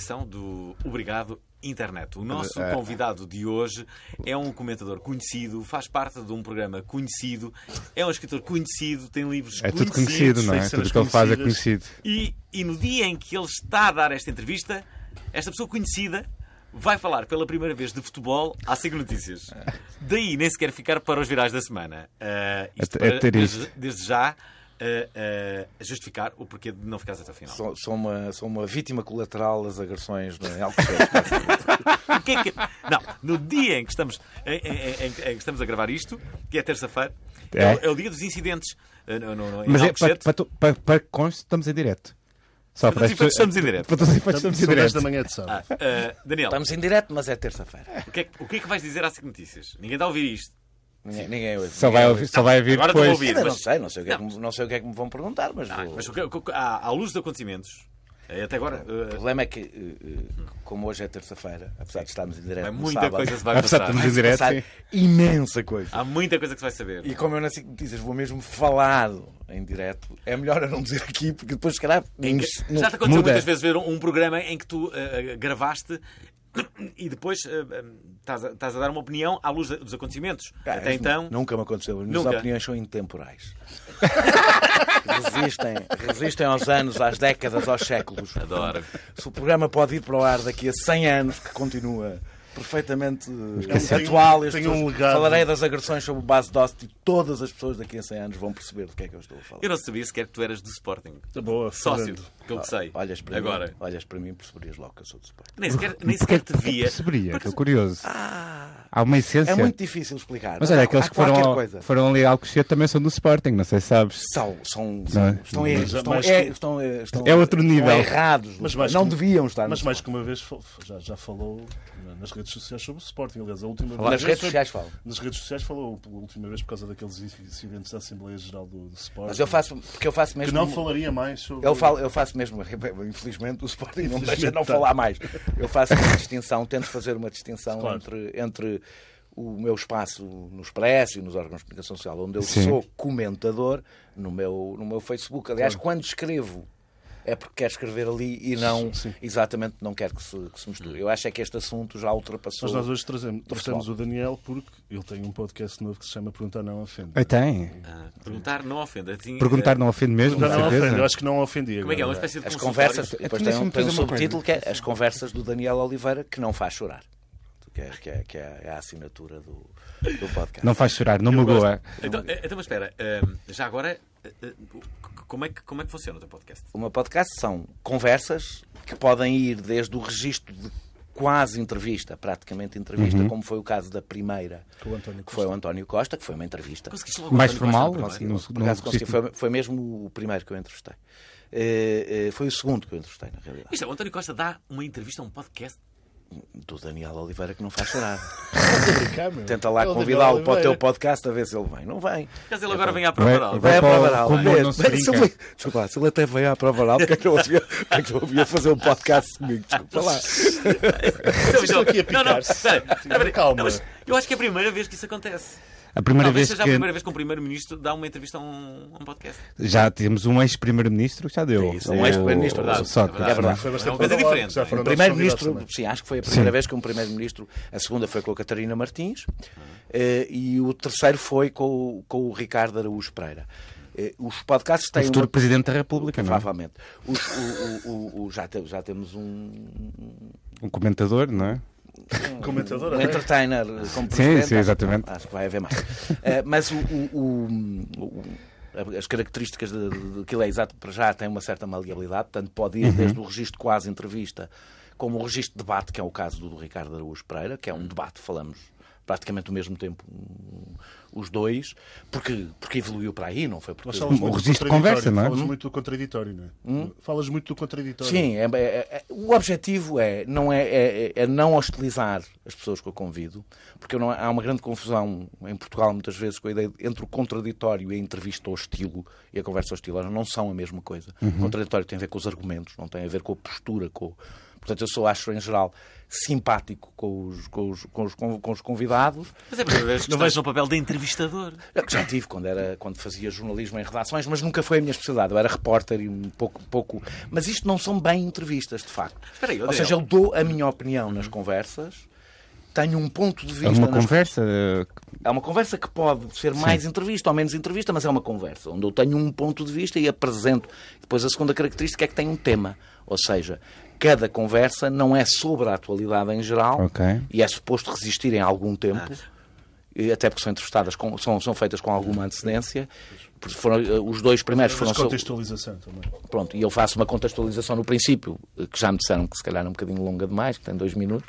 Edição do Obrigado Internet. O nosso eh, convidado de hoje é um comentador conhecido, faz parte de um programa conhecido, é um escritor conhecido, tem livros É tudo conhecidos. conhecido, não é? Tudo o que ele faz é conhecido. E, e no dia em que ele está a dar esta entrevista, esta pessoa conhecida vai falar pela primeira vez de futebol à SIG Notícias. Daí nem sequer ficar para os virais da semana. Ah, isto É- é para, ter desde, desde já ah, justificar o porquê de não ficares até ao final. Sou, sou uma, sou uma vítima colateral das agressões no em Alcochete. O que é que- Não, no dia em que estamos, em, em- em- em que estamos a gravar isto, que é terça-feira, é. É. o- é o dia dos incidentes. ah, no- no- no- em Mas é, para, para, para, para que conste, estamos em direto. Só Para todos estamos em direto. Para todos os efeitos, estamos em São 10 direto. da manhã de Ah, sábado. ah, Daniel, Estamos em direto, mas é terça-feira. o que, é, que- o que é que vais dizer à SIC Notícias? Ninguém está a ouvir isto. Ninguém, ninguém ouve. Só vai, ouvir, só vai ouvir agora depois. ouvir. Ainda não mas- sei, não sei, o que é que, Não. me- não sei o que é que me vão perguntar, mas, Ah, vou- mas o que- à, à luz dos acontecimentos, eh, até agora, o eh, problema é que, eh, como hoje é terça-feira, apesar de estarmos em direto é no muita sábado, coisa se vai Apesar de passar. termos em vai-se direto, passar imensa coisa. Há muita coisa que se vai saber. E como eu nasci notícias, vou mesmo falar em direto. É melhor eu não dizer aqui, porque depois, se calhar, Em que- já te aconteceu muda. muitas vezes ver um, um programa em que tu eh, gravaste e depois eh, eh, estás, a, estás a dar uma opinião à luz dos acontecimentos. Ah, Até então, Nunca me aconteceu. As minhas opiniões são intemporais. resistem, resistem aos anos, às décadas, aos séculos. adoro. Se o programa pode ir para o ar daqui a 100 anos, que continua perfeitamente eh, Tem- atual, tem pessoas- um legado. falarei das agressões sobre base de Dost e todas as pessoas daqui a 100 anos vão perceber do que é que eu estou a falar. Eu não sabia sequer que tu eras do Sporting. Boa, Sócio, que eu sei. Olhas para, Agora. mim, olhas para mim e perceberias logo que eu sou de Sport. Nem sequer, nem sequer te via. perceberia? Estou curioso. Há uma essência. É muito difícil explicar. Mas olha, aqueles que foram, ao- foram ali ao Alcochete também são do Sporting, não sei se sabes. São, são, é? estão, Mas- estão, mas- é- estão, é- estão- É outro nível. errados. Mas mais não que- deviam estar Mas mais que uma vez já, já falou na- nas redes sociais sobre o Sporting. Aliás, a última Nas vez redes foi- sociais falam. Nas redes sociais falou pela última vez por causa daqueles incidentes da Assembleia Geral do, do Sporting. Mas eu faço, porque eu faço Que mesmo. não falaria mais sobre. Eu, falo, eu faço mesmo, infelizmente o Sporting não me deixa Infelizmente não tá. falar mais. Eu faço uma distinção, tento fazer uma distinção Claro. entre, entre o meu espaço no Expresso e nos órgãos de comunicação social, onde eu Sim. sou comentador, no meu, no meu Facebook. Aliás, quando escrevo, é porque quero escrever ali e não, Sim. exatamente, não quero que se, que se misture. Eu acho é que este assunto já ultrapassou. Mas nós hoje trazemos, trouxemos o Daniel porque ele tem um podcast novo que se chama Perguntar Não Ofende. Ah, tem. Ah, perguntar não ofende. Assim, Perguntar não ofende mesmo, Perguntar não ofende, eu acho que não ofendi. Como é que é? Uma agora. espécie de As conversas, depois tem, um, tem um subtítulo que é As Conversas do Daniel Oliveira, que não faz chorar. Que é, que é, que é a assinatura do, do podcast. Não faz chorar, não magoa. Então, eh, então, mas espera, eh, já agora, eh, como é, que, como é que funciona o teu podcast? O meu podcast são conversas que podem ir desde o registro de quase entrevista, praticamente entrevista, como foi o caso da primeira, que foi o António Costa, que foi uma entrevista. Mais Costa formal? consegui, registro- foi, foi mesmo o primeiro que eu entrevistei. Eh, eh, foi o segundo que eu entrevistei, na realidade. Isto é, o António Costa dá uma entrevista a um podcast. Do Daniel Oliveira, que não faz chorar. Tenta lá É o convidá-lo para o teu podcast a ver se ele vem. Não vem. Caso ele agora venha à Vai- prova oral. vai- Vai a para o- prova oral. não ele- Desculpa lá, se ele até veio à prova oral, porque é que eu havia, é fazer um podcast comigo? Desculpa lá. Estou aqui a não, não, picar-se. Calma. não, mas Eu acho que é a primeira vez que isso acontece. A primeira Talvez vez seja que a primeira vez que um primeiro-ministro dá uma entrevista a um, a um podcast. já temos um ex-primeiro-ministro que já deu. É isso, um ex-primeiro-ministro, O- verdade. o Sócrates, É verdade. não Foi É bastante uma coisa diferente, já é? foram O primeiro-ministro, sim, acho que foi a primeira Sim. vez que um primeiro-ministro, a segunda foi com a Catarina Martins eh, e o terceiro foi com, o- com o Ricardo Araújo Pereira. Eh, Os podcasts O têm futuro uma... Presidente da República, não é? Provavelmente. Os- o- o- o- o- já, te- já temos um, Um comentador, não é? Comentador, um até. entertainer como Sim, presidente. sim, acho- exatamente. Acho, que vai haver mais. Eh, mas o, o- o- o- as características daquilo é exato para já tem uma certa maleabilidade, portanto pode ir Uhum. desde o registro quase entrevista como o registro de debate, que é o caso do, do Ricardo Araújo Pereira, que é um debate, falamos praticamente ao mesmo tempo os dois, porque, porque evoluiu para aí, não foi porque... Mas falas O muito registro de conversa, não é? Falas muito do contraditório, não é? Falas muito do contraditório. Sim, é- é- é- o objetivo é não, é, é- é não hostilizar as pessoas que eu convido, porque não- há uma grande confusão em Portugal, muitas vezes, com a ideia de- entre o contraditório e a entrevista hostil e a conversa hostil. Elas não são a mesma coisa. O contraditório tem a ver com os argumentos, não tem a ver com a postura. Com... Portanto, eu sou, acho, em geral, simpático com os, com os, com os, com os convidados. Mas é a primeira vez que estás no papel de entrevistador. Eu já tive quando, era, quando fazia jornalismo em redações, mas nunca foi a minha especialidade. Eu era repórter e um pouco, pouco. Mas isto não são bem entrevistas, de facto. Aí, Ou seja, eu dou a minha opinião nas conversas, tenho um ponto de É vista. uma nas- conversa. É uma conversa que pode ser mais entrevista ou menos entrevista, mas é uma conversa, onde eu tenho um ponto de vista e apresento. Depois a segunda característica é que tem um tema. Ou seja, cada conversa não é sobre a atualidade em geral Ok. e é suposto resistir em algum tempo, e até porque são entrevistadas, com- são, são feitas com alguma antecedência. Foram, eh, os dois primeiros foram contextualização também. Pronto, e eu faço uma contextualização no princípio, eh, que já me disseram que se calhar é um bocadinho longa demais, que tem dois minutos.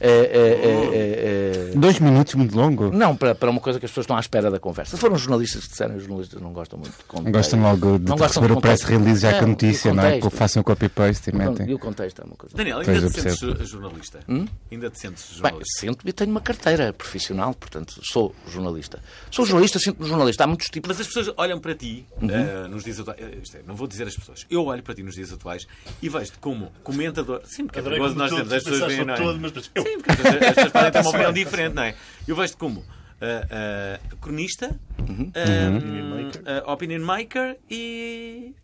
Eh, eh, eh, eh, eh, Dois minutos muito longo. não, para, para uma coisa que as pessoas estão à espera da conversa. Se foram jornalistas que disseram, os jornalistas não gostam muito de contar. Gostam logo de Não gostam receber o press release já É, com a notícia, não é? Que façam copy-paste e E metem. o contexto é uma coisa. Daniel, Pois, ainda eu te sentes percebo. jo- jornalista? Ainda te sentes Bem, jornalista? sinto e tenho uma carteira profissional, portanto, sou jornalista. Sou jornalista, sinto-me jornalista. Há muitos tipos. Mas as pessoas olham para ti Uhum. eh, nos dias atuais. isto é, não vou dizer as pessoas. Eu olho para ti nos dias atuais e vejo-te como comentador. Sim, porque é perigoso como nós temos. As pessoas veem, não é? todo, mas eu. Sim, porque as pessoas, as pessoas podem ter uma opinião diferente, não é? Eu vejo-te como ah, cronista, Uhum. ah, Opinion maker. opinion maker e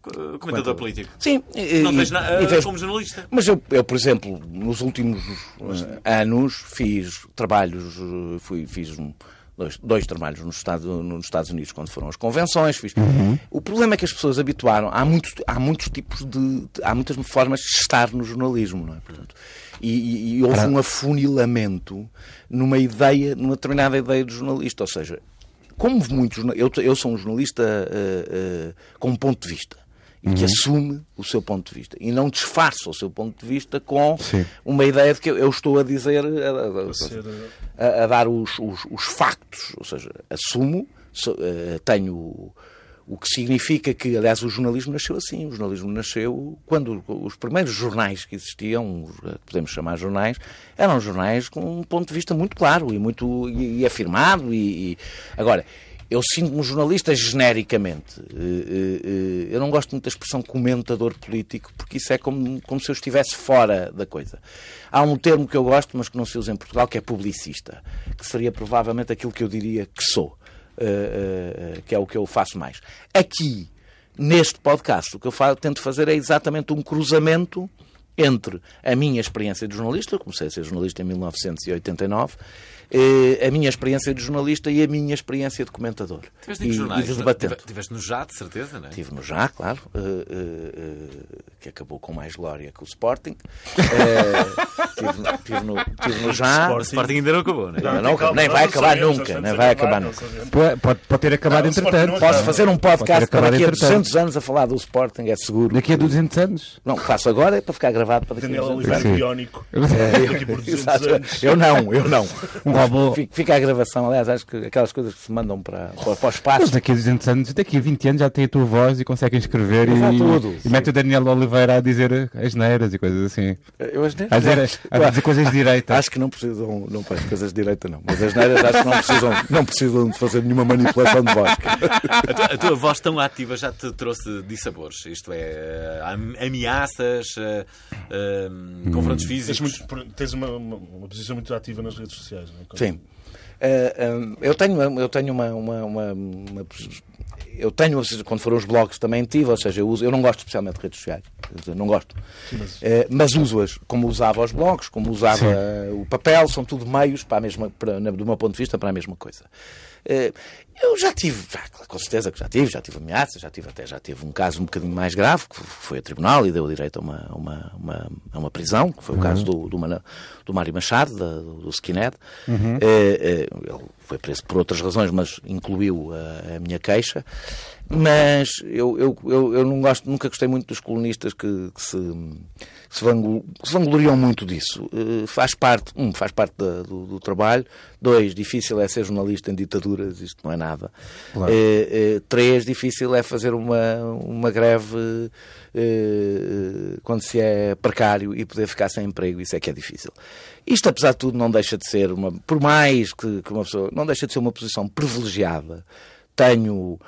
co- comentador político. Sim, Não vejo na- ah, vejo- como jornalista. Mas eu, eu, por exemplo, nos últimos anos fiz trabalhos, fui, fiz um- dois, dois trabalhos nos Estados, nos Estados Unidos quando foram as convenções. Fiz. O problema é que as pessoas habituaram, há muitos, há muitos tipos de, de- há muitas formas de estar no jornalismo, não é? Portanto, e, e- e houve um afunilamento numa ideia, numa determinada ideia de jornalista, ou seja, como muitos, eu, eu sou um jornalista eh, eh, com um ponto de vista e que assume o seu ponto de vista e não disfarça o seu ponto de vista com Sim. uma ideia de que eu, estou a dizer, a, a- eh, a- a dar os, os- os factos, ou seja, assumo, so- eh, tenho o, que significa que, aliás, o jornalismo nasceu assim. O jornalismo nasceu quando os primeiros jornais que existiam, que podemos chamar jornais, eram jornais com um ponto de vista muito claro e muito e, e afirmado. E, e- Agora, eu sinto-me jornalista genericamente. Eh, eh, eh, Eu não gosto muito da expressão comentador político, porque isso é como, como se eu estivesse fora da coisa. Há um termo que eu gosto, mas que não se usa em Portugal, que é publicista, que seria provavelmente aquilo que eu diria que sou, que é o que eu faço mais. Aqui, neste podcast, o que eu tento fazer é exatamente um cruzamento entre a minha experiência de jornalista, comecei a ser jornalista em 1989, eh, a minha experiência de jornalista e a minha experiência de comentador. Tiveste e, jornais? e de debatente. Tive- Tiveste no já, de certeza, não é? Estive no Já, claro, eh, eh, eh, que acabou com mais glória que o Sporting. Eh, Estive no- estive no, Já. O Sporting ainda não acabou, não é? Não, nem vai acabar nunca, nem vai acabar nunca. Pode, pode, ter acabado Não, entretanto. Posso fazer um podcast acabado daqui a entretanto. 200 anos a falar do Sporting, é seguro. Daqui a 200 anos. Não, faço agora é para ficar gravado para daqui a Daniel 200 anos. Oliveira Sim. biónico. É, Daqui por 200 Exato. anos. Eu não, eu não. Um Fica- Fica a gravação, aliás, acho que aquelas coisas que se mandam para, para, para o Mas espaço. daqui a 200 anos, daqui a 20 anos já tem a tua voz e conseguem escrever e, tudo, e mete o Daniel Oliveira a dizer as neiras e coisas assim. Eu acho, A dizer, a dizer coisas de direita. acho que não precisam, não faz coisas de direita não, mas as neiras acho que não precisam, não precisam de fazer nenhuma manipulação de voz. A tua, a tua voz tão ativa já te trouxe dissabores, isto é, am- ameaças, eh, eh, confrontos Tens, físicos. muito- tens uma, uma, uma posição muito ativa nas redes sociais, não é? Sim. Eh, eh, eu tenho, eu tenho uma, uma, uma- uma- eu tenho, quando foram os blogs também tive, ou seja, eu, uso, eu não gosto especialmente de redes sociais, dizer, não gosto, mas- Eh, mas uso-as como usava os blogs, como usava o papel, são tudo meios para a mesma, para, do meu ponto de vista, para a mesma coisa. Eh, eu já tive, já, com certeza que já tive, já tive ameaças, já tive até já tive um caso um bocadinho mais grave, que foi a tribunal e deu direito a uma, uma, uma, a uma prisão, que foi o caso do, do, do Mário Machado, da- do, Skinhead. Eh, eh, ele foi preso por outras razões, mas incluiu a, a minha queixa. Mas eu, eu, eu, eu não gosto, nunca gostei muito dos colunistas que, que se, se, vanglo- se vangloriam muito disso. Eh, faz parte, um, faz parte da- do, do trabalho. Dois, difícil é ser jornalista em ditaduras, isto não é nada. Claro. Eh, eh, três, difícil é fazer uma, uma greve quando se é precário e poder ficar sem emprego, isso é que é difícil. Isto, apesar de tudo, não deixa de ser uma, por mais que, que uma pessoa, não deixa de ser uma posição privilegiada. Tenho,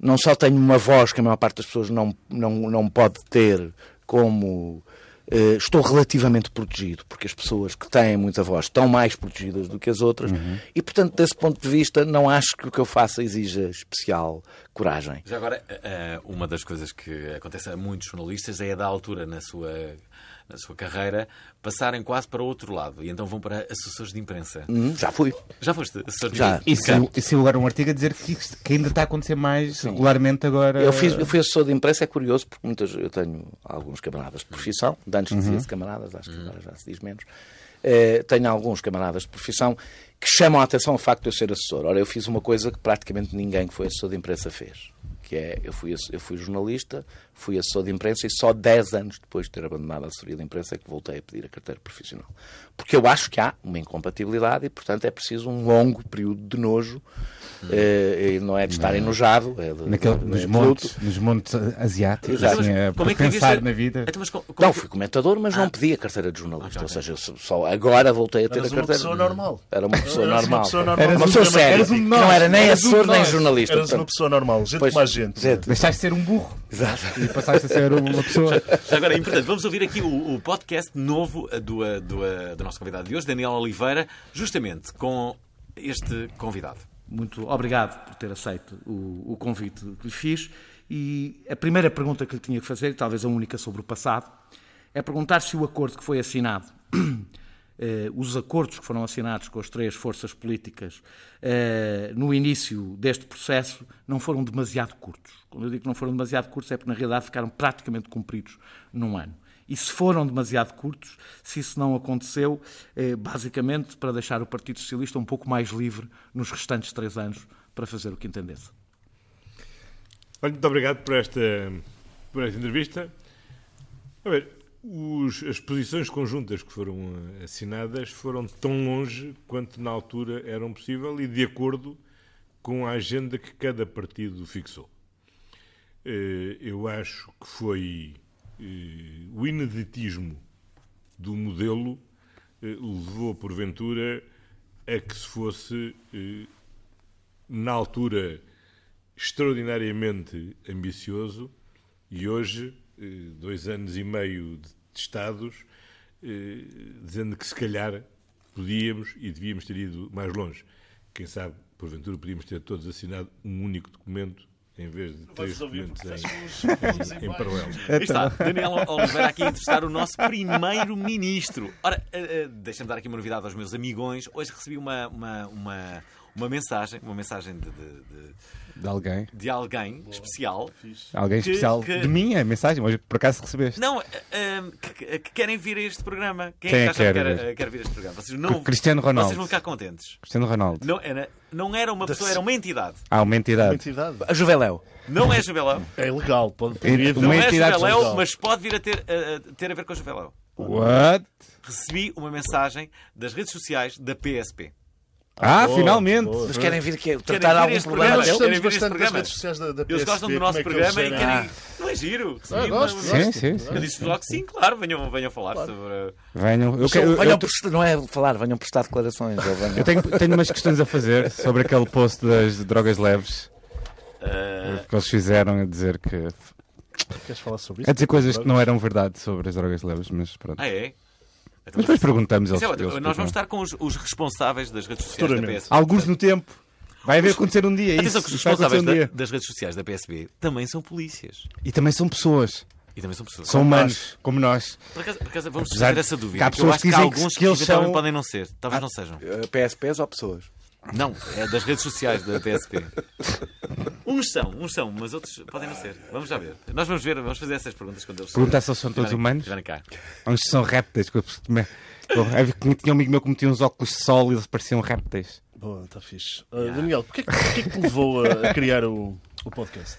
não só tenho uma voz que a maior parte das pessoas não, não, não pode ter, como eh, estou relativamente protegido, porque as pessoas que têm muita voz estão mais protegidas do que as outras, e portanto, desse ponto de vista, não acho que o que eu faça exija especial coragem. Já agora, eh, uma das coisas que acontece a muitos jornalistas é a da altura na sua, na sua carreira passarem quase para o outro lado e então vão para assessores de imprensa. Hum, já fui. Já foste assessor de Já. E saiu, e saiu agora um artigo a dizer que, que ainda está a acontecer mais regularmente agora. Eu, fiz, eu fui assessor de imprensa, é curioso, porque muitas, eu tenho alguns camaradas de profissão, de antes dizia-se camaradas, acho que agora já se diz menos. Eh, tenho alguns camaradas de profissão que chamam a atenção ao facto de eu ser assessor. Ora, eu fiz uma coisa que praticamente ninguém que foi assessor de imprensa fez. Que é, eu fui, eu fui jornalista, fui assessor de imprensa e só 10 anos depois de ter abandonado a assessoria de imprensa é que voltei a pedir a carteira profissional. Porque eu acho que há uma incompatibilidade e, portanto, é preciso um longo período de nojo. eh, e não é de estar enojado, é de, Naquele, de- nos, de montes, nos montes asiáticos, Exato. assim, a, Como é que pensar na vida. Então, mas co- como Não, é fui comentador, mas Ah. não pedi a carteira de jornalista. Ok, Ou seja, eu só agora voltei a ter Eras a uma carteira. pessoa normal. Era uma pessoa Eras uma normal. pessoa normal. Eras Uma um- pessoa séria. não era nem assessor nem jornalista. Eras uma pessoa normal, gente como a gente. gente. Deixaste de ser um burro Exato. e passaste a ser uma pessoa. Já agora é importante, vamos ouvir aqui o, o podcast novo do, do, do nosso convidado de hoje, Daniel Oliveira, justamente com este convidado. Muito obrigado por ter aceito o, o convite que lhe fiz. E a primeira pergunta que lhe tinha que fazer, e talvez a única sobre o passado, é perguntar se o acordo que foi assinado, eh, os acordos que foram assinados com as três forças políticas eh, no início deste processo não foram demasiado curtos. Quando eu digo que não foram demasiado curtos é porque na realidade ficaram praticamente cumpridos num ano. E se foram demasiado curtos, se isso não aconteceu, eh, basicamente para deixar o Partido Socialista um pouco mais livre nos restantes três anos para fazer o que entendesse. Olha, muito obrigado por esta, por esta entrevista. A ver, os- as posições conjuntas que foram eh, assinadas foram tão longe quanto na altura eram possível e de acordo com a agenda que cada partido fixou. Eh, Eu acho que foi eh, o ineditismo do modelo levou, porventura, a que se fosse, na altura, extraordinariamente ambicioso e hoje, dois anos e meio de testados, eh, dizendo que se calhar podíamos e devíamos ter ido mais longe. Quem sabe, porventura, podíamos ter todos assinado um único documento em vez de três documentos em, em, em paralelo. Aí está, Daniel Oliveira aqui a entrevistar o nosso primeiro-ministro. Ora, eh, eh, deixa-me dar aqui uma novidade aos meus amigões. Hoje recebi uma, uma, uma, uma mensagem, uma mensagem de, de, de- De alguém. de alguém especial. Alguém Que- especial que- de mim, a mensagem, hoje por acaso recebeste. Não, eh, eh, que, que querem vir a este programa. Quem, Quem é é que quer quer, vir? eh, quer vir a este programa? Vocês não, Cristiano Ronaldo. Vocês vão ficar contentes. Cristiano Ronaldo. Não era, não era uma pessoa, era uma entidade. Há uma entidade. Entidade. A Juveléu. Não é Juveléu. É ilegal. Pode, Uma poderia vir- Não é entidade Juveléu, legal. mas pode vir a ter, a- a ter a ver com a Juveléu. What? Recebi uma mensagem das redes sociais da PSP. Ah, boa, finalmente. boa. Mas querem vir aqui Querem tratar vir algum problema? Nós? Querem este bastante das programa? redes sociais da, da Eles PSP, gostam do como nosso é que programa eles e querem. Não é giro? Ah, uma- gosto, Sim, gosto. sim, sim. Eu disse logo que sim, claro, venham, venham falar sobre. Venham. Eu, quero- eu- Venham eu- prestar- não é falar, venham prestar declarações. eu tenho, tenho umas questões a fazer sobre aquele post das drogas leves eh, que eles fizeram a dizer que. Queres falar sobre isso? a dizer coisas que não eram verdade sobre as drogas leves, mas pronto. ah, é? Então, Mas depois perguntamos eles. Isso é eles Nós vamos estar com os, os responsáveis das redes sociais da. PSP. Alguns no tempo. Vai haver acontecer um dia. Atenção Isso, que os responsáveis um da- das redes sociais da PSB também são polícias. E também são pessoas. E também são pessoas. São humanos, como nós. Por acaso, por acaso vamos Apesar essa dúvida. há pessoas acho que que há dizem que- alguns que que, eles são- podem não ser. Talvez não sejam. Eh, PSPs ou pessoas? Não, é das redes sociais da PSP. Uns são, uns são, mas outros podem não ser. Vamos já ver. Nós vamos ver, vamos fazer essas perguntas quando eles Perguntar se eles são todos humanos. cá. Uns são répteis. que eu- eu- eu- Tinha um amigo meu que metia uns óculos de sol e eles pareciam répteis. Boa, está fixe. Uh, Daniel, porquê, que- porquê que te levou a, a criar o, o podcast?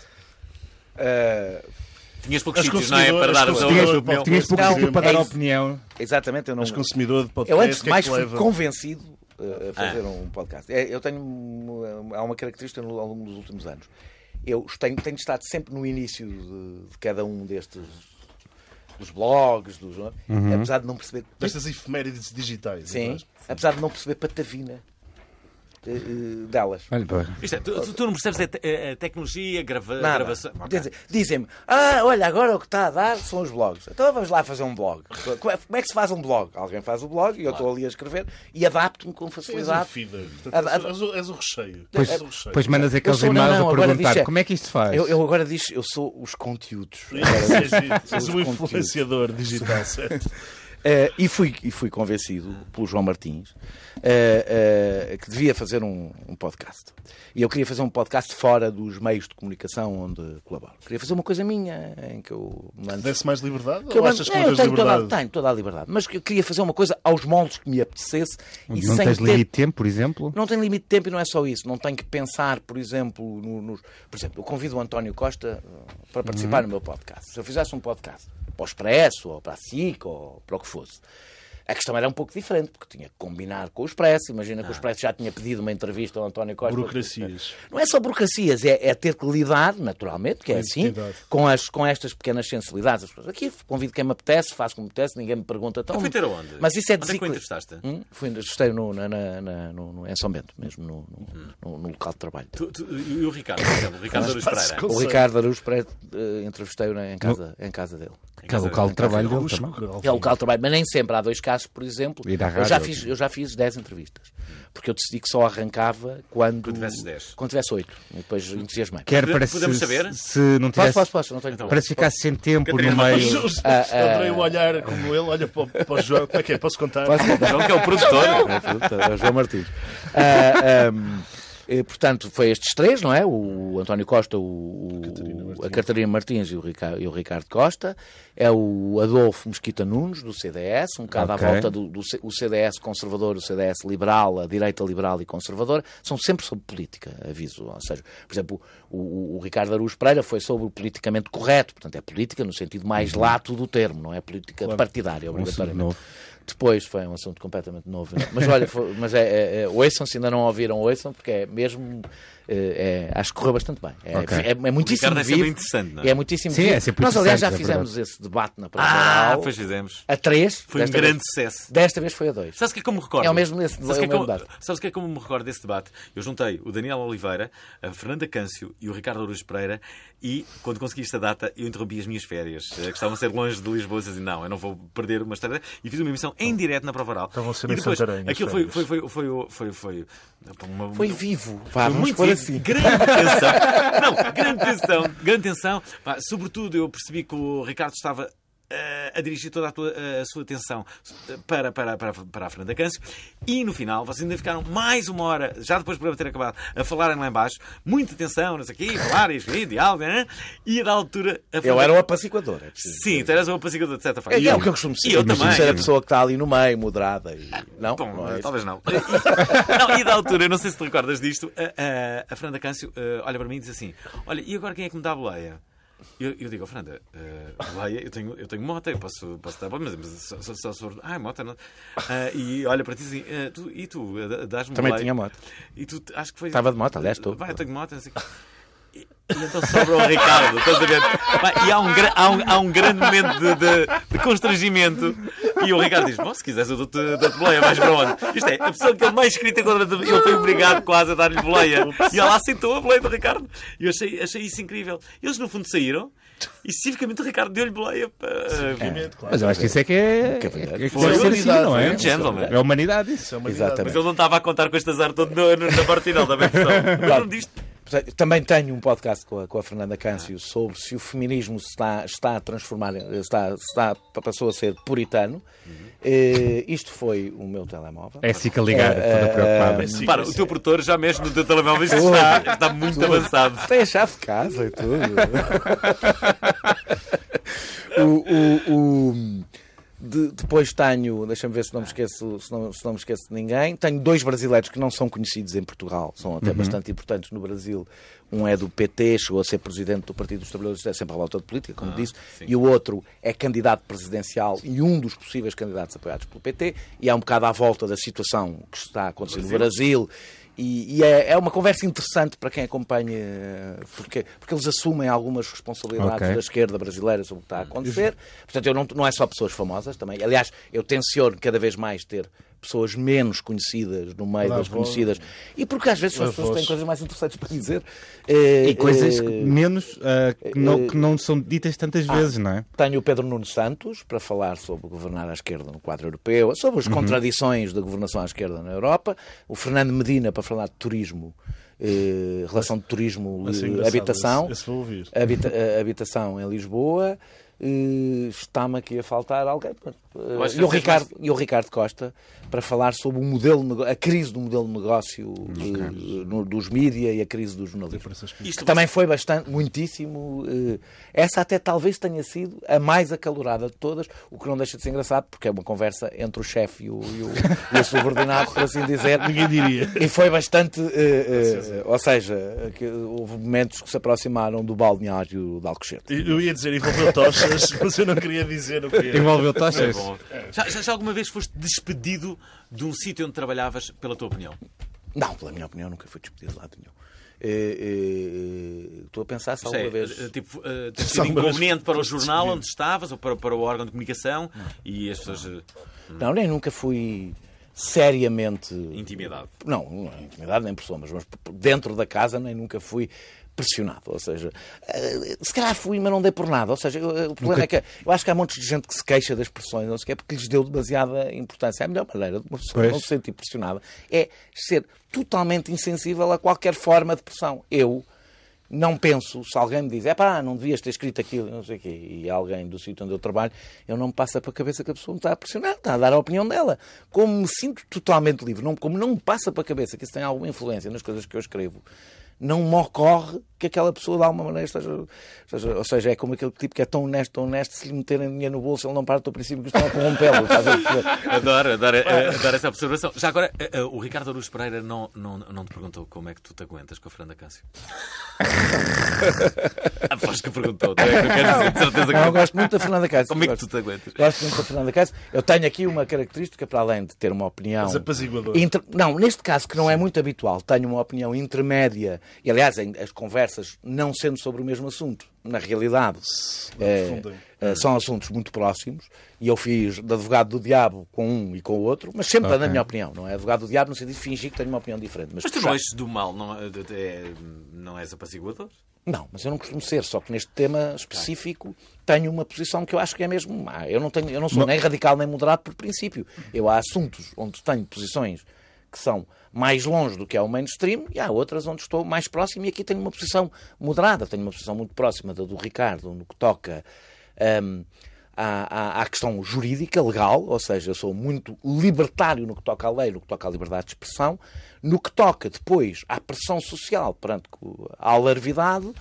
Eh, Tinhas poucos sítios, não é? Para dar a a tua opinião. Tinhas pouco Não, sítio para é dar isso. opinião. Exatamente, eu não. És consumidor de Eu podcast. antes o de que é mais que fui leva? convencido uh, a fazer um podcast. É, Eu tenho. Há uma característica no- ao longo dos últimos anos. Eu tenho, tenho estado sempre no início de, de cada um destes. dos blogs, dos, apesar de não perceber. Destas efemérides digitais. Sim, é? apesar de não perceber patavina eh, eh, delas. Olha. Isto é, tu, tu- não percebes a, te- a- a tecnologia, grava, Nada. gravação. Ok. Quer dizer, Dizem-me, ah, olha, agora o que está a dar são os blogs. Então vamos lá fazer um blog. Como é, como é que se faz um blog? Alguém faz o blog e eu estou ali a escrever e adapto-me com És um facilidade. és o- És o recheio. Pois, És o recheio. pois mandas aqueles e-mails a agora perguntar diz- como é que isto faz. Eu, eu agora diz, eu sou os conteúdos. É. São És um influenciador digital, certo? Eh, e, fui, e fui convencido pelo João Martins eh, eh, que devia fazer um, um podcast. E eu queria fazer um podcast fora dos meios de comunicação onde colaboro. Queria fazer uma coisa minha em que eu mando. Desse mais liberdade? que ou mando- achas que não eu tenho toda, a- liberdade? tenho toda a liberdade, mas que eu queria fazer uma coisa aos moldes que me apetecesse e não sem tens ter limite de tempo, por exemplo? não tem limite de tempo e não é só isso. Não tenho que pensar, por exemplo, no, nos- por exemplo, eu convido o António Costa uh, para participar no meu podcast. Se eu fizesse um podcast para o Expresso, ou para a SIC, ou para o que fosse, a questão era um pouco diferente, porque tinha que combinar com o Expresso. Imagina que o Expresso já tinha pedido uma entrevista ao António Costa. Burocracias. Não é só burocracias, é, é ter que lidar, naturalmente, que é assim, com, as, com estas pequenas sensibilidades. As pessoas, Aqui convido quem me apetece, faço como me apetece, ninguém me pergunta. Então, Foi ter aonde? Mas isso é Onde é que o desequilíbrio. entrevistaste? Hum? Fui, entrevistei no, na, na- na- no- no- em São Bento, mesmo no, no- no- no local de trabalho. Tu- tu- e o Ricardo, por exemplo, o Ricardo Aruz Pereira. O. Ricardo Araújo Pereira eh, entrevistei-o em casa, em casa dele. Que é o local de trabalho dele. É o local de trabalho, mas nem sempre. Há dois casos, por exemplo. À Eu já, fiz, eu já fiz 10 entrevistas. Porque eu decidi que só arrancava quando. Quando tivesses 10. Quando tivesse 8. E depois entusiasmei. Quer Podemos- para se, podemos saber? se não Posso, tivesse, posso, posso. Não tenho Então, para se ficar sem tempo no meio. Ah, ah. Adorei o olhar como ele olha para, o- para o João. Como é que é? Posso contar? Posso contar? João, que é o produtor. É, pronto, é o João Martins. Ah, ahm, eh, portanto, foi estes três, não é? O António Costa, o, o- a Catarina Martins e o, Ricardo, e o Ricardo Costa. É o Adolfo Mesquita Nunes, do CDS, um bocado Ok. à volta do, do C- o CDS conservador, o CDS liberal, a direita liberal e conservadora. São sempre sobre política, aviso. Ou seja, por exemplo, o, o- Ricardo Araújo Pereira foi sobre o politicamente correto. Portanto, é política no sentido mais lato do termo, não é política partidária, obrigatoriamente. Depois foi um assunto completamente novo. Mas olha, foi- mas é, é, é, ouçam, se ainda não ouviram, ouçam, porque é mesmo. É, é, acho que correu bastante bem. É, Ok. é, é muitíssimo é vivo. interessante, não é? é muitíssimo Sim, vivo. é Nós, aliás, já é fizemos esse debate na prova Ah, oral. pois fizemos. A três. Foi um grande vez- sucesso. Desta vez foi a dois. Sabes o que é como me recordo? É o mesmo desse- Sabes o é que como- debate. Sabes o que é como me recordo desse debate? Eu juntei o Daniel Oliveira, a Fernanda Câncio e o Ricardo Aruz Pereira e, quando consegui esta data, eu interrompi as minhas férias, eh, que estavam a ser longe de Lisboa, e disse, não, eu não vou perder uma história. E fiz uma emissão em direto na prova oral. Estavam a ser e em depois, aquilo foi, férias. foi, foi, foi, foi, foi, foi uma- Foi vivo. Vá, foi muito vivo. Assim. Grande tensão. Não, grande tensão. Grande tensão. Pá, sobretudo, eu percebi que o Ricardo estava a dirigir toda a, tua- a sua atenção para, para, para, para a Fernanda Câncio. E no final, vocês ainda ficaram mais uma hora, já depois do programa ter acabado, a falarem lá embaixo. Muita atenção, não sei o quê, falar, e escrever, diálogo, né? e da altura... A Eu Fernanda- era o apaciguador. é Sim, tu eras um apaciguador, de certa forma. É, E é o que eu costumo ser. E eu também. ser a pessoa que está ali no meio, moderada. E... Não? Bom, não é talvez não. E, não. E da altura, eu não sei se te recordas disto, a, a, a Fernanda Câncio eh, olha para mim e diz assim: Olha, e agora quem é que me dá a boleia? Eu, eu digo, oh, Fernanda, boleia, eu tenho, eu tenho moto, eu posso, posso dar mas, mas só, só, só for. Ah, moto não. Ah, e olha para ti assim: eh, tu, E tu, eh, dás-me Também tinha moto. E tu, acho que foi. Estava de moto, aliás, estou. Vai, eu tenho moto, não sei o quê. E, então sobra o Ricardo, estás a ver? E há um, há um, há um grande momento de, de, de constrangimento. E o Ricardo diz: Bom, se quiseres, eu dou-te dou boleia, vais para onde? Isto é, a pessoa que ele mais escrita contra ele foi obrigado quase a dar-lhe boleia. E ela aceitou a boleia do Ricardo. E eu achei, achei isso incrível. Eles, no fundo, saíram. E especificamente o Ricardo deu-lhe boleia. para- Obviamente, claro. Mas eu acho que isso é que é. Que é é que Foi ser assim, humanidade, não foi é? um gentleman. É a humanidade isso. É uma idade. Exatamente. Mas ele não estava a contar com este azar todo no, no, na parte final da versão. Não disse. Também tenho um podcast com a, com a Fernanda Câncio sobre se o feminismo está, está a transformar, está, está, passou a ser puritano. Eh, isto foi o meu telemóvel. É assim que a ligar, É, toda preocupada. sim. Para, o teu produtor já mexe no teu telemóvel está, está muito avançado. Tem a chave de casa e tudo. o, o- o- De- depois tenho, deixa-me ver se não, me esqueço, se, não, se não me esqueço de ninguém, tenho dois brasileiros que não são conhecidos em Portugal, são até bastante importantes no Brasil. Um é do PT, chegou a ser presidente do Partido dos Trabalhadores, é sempre relata de política, como disse, sim. e o outro é candidato presidencial e um dos possíveis candidatos apoiados pelo PT, e é um bocado à volta da situação que está a acontecer no Brasil. E, e é, é uma conversa interessante para quem acompanha, porque, porque eles assumem algumas responsabilidades Ok. da esquerda brasileira sobre o que está a acontecer. Portanto, eu não, não é só pessoas famosas também. Aliás, eu tenciono cada vez mais ter pessoas menos conhecidas no meio Dá das conhecidas. E porque às vezes as Dá pessoas têm voz. coisas mais interessantes para dizer. Eh, E coisas eh, menos ah, que, não, que não são ditas tantas vezes, não é? tenho o Pedro Nuno Santos para falar sobre governar à esquerda no quadro europeu, sobre as contradições da governação à esquerda na Europa. O Fernando Medina para falar de turismo, eh, relação de turismo e habitação. Esse, esse. Habita- habitação em Lisboa. Eh, Está-me aqui a faltar alguém. Eh, E o, Ricardo, e o Ricardo Costa para falar sobre o modelo, de a crise do modelo de negócio eh, no- dos mídia e a crise do jornalismo. Isto Que também foi bastante, muitíssimo. eh, essa até talvez tenha sido a mais acalorada de todas, o que não deixa de ser engraçado, porque é uma conversa entre o chefe e o, e o, e o subordinado, por assim dizer. Ninguém diria. E foi bastante. eh, eh, ou seja, que houve momentos que se aproximaram do balneário de Alcochete. Eu ia dizer envolveu tochas, mas eu não queria dizer o que é. Envolveu tochas. Já, já- já alguma vez foste despedido de um sítio onde trabalhavas, pela tua opinião? Não, pela minha opinião, nunca fui despedido de lado nenhum. Eh, eh, Estou a pensar se alguma é, vez. eh, tipo, eh, ter sido inconveniente para o jornal despedido. onde estavas ou para, para o órgão de comunicação e as pessoas. eh, Não, nem nunca fui seriamente. Intimidade. Não, não é intimidade nem por sombras, mas dentro da casa nem nunca fui pressionado. Ou seja, eh, se calhar fui, mas não dei por nada. Ou seja, eu- o problema é que eu acho que há montes de gente que se queixa das pressões, não sei o que, é porque lhes deu demasiada importância. A melhor maneira de uma pessoa Pois. não se sentir pressionada é ser totalmente insensível a qualquer forma de pressão. Eu. Não penso, se alguém me diz, é pá, não devias ter escrito aquilo, não sei o quê, e alguém do sítio onde eu trabalho, eu não me passa para a cabeça que a pessoa me está a pressionar, está a dar a opinião dela. Como me sinto totalmente livre, não, como não me passa para a cabeça que isso tem alguma influência nas coisas que eu escrevo, não me ocorre que aquela pessoa de alguma maneira esteja. esteja- ou seja, é como aquele tipo que é tão honesto, tão honesto, se lhe meterem dinheiro no bolso, ele não parte do princípio que estão a corrompê-lo. Adoro, adoro, eh, adoro essa observação. Já agora, eh, eh, o Ricardo Aruz Pereira não, não, não te perguntou como é que tu te aguentas com a Fernanda Cássio? Aposto que perguntou. não é que eu quero dizer, de certeza Não, eu que... gosto muito da Fernanda Cássio. Como é que Gosto- tu te aguentas? Gosto muito da Fernanda Cássio. Eu tenho aqui uma característica, para além de ter uma opinião. Inter- Não, neste caso, que não é muito habitual, tenho uma opinião intermédia. E, aliás, as conversas não sendo sobre o mesmo assunto, na realidade, é, é, são assuntos muito próximos. E eu fiz de advogado do diabo com um e com o outro, mas sempre Ok. na minha opinião. Não é advogado do diabo no sentido de fingir que tenho uma opinião diferente. Mas, Mas tu não és do mal, não, é- é- não és apaciguador? não, mas eu não costumo ser, só que neste tema específico tenho uma posição que eu acho que é mesmo. má. Eu não, tenho, eu não sou nem radical nem moderado por princípio. Eu há assuntos onde tenho posições que são mais longe do que é o mainstream e há outras onde estou mais próximo e aqui tenho uma posição moderada, tenho uma posição muito próxima da do Ricardo no que toca. hum, à, à- à questão jurídica, legal, ou seja, eu sou muito libertário no que toca à lei, no que toca à liberdade de expressão, no que toca depois à pressão social perante a alarvidade,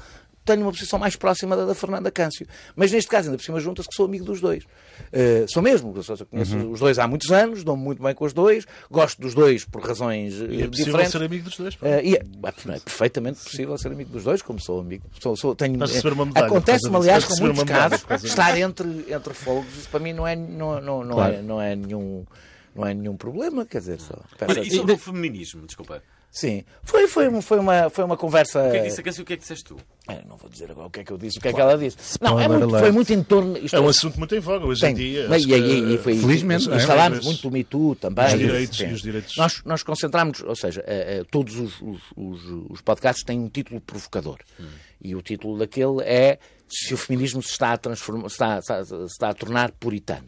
tenho uma posição mais próxima da da Fernanda Câncio. Mas neste caso, ainda por cima, junta-se que sou amigo dos dois. Eh, sou mesmo, conheço os dois há muitos anos, dou-me muito bem com os dois, gosto dos dois por razões eh, E é possível diferentes. ser amigo dos dois. Eh, e é, é perfeitamente possível ser amigo dos dois, como sou amigo. Sou, sou- tenho, Acontece-me, aliás, com muitos casos, estar entre, entre fogos, isso para mim não é, não, não, não Claro. é, não é nenhum. Não é nenhum problema, quer dizer, só. a- e sobre o feminismo, desculpa. Sim, foi, foi, uma- foi, uma, foi uma conversa. O que é que disse a Cássio? O que é que disseste tu? Eh, Não vou dizer agora o que é que eu disse, o que é que ela disse. Não, é muito- foi muito em torno. Isto É um assunto muito em voga hoje em dia. Mas, e, e, e foi, Felizmente, não é? nós falámos Mas- muito do Me Too também. Os e- direitos, e os direitos. Nós, nós concentramos, ou seja, eh, eh, todos os, os, os, os podcasts têm um título provocador. E o título daquele é se o feminismo se está a, transformar, se está, está- se está a tornar puritano.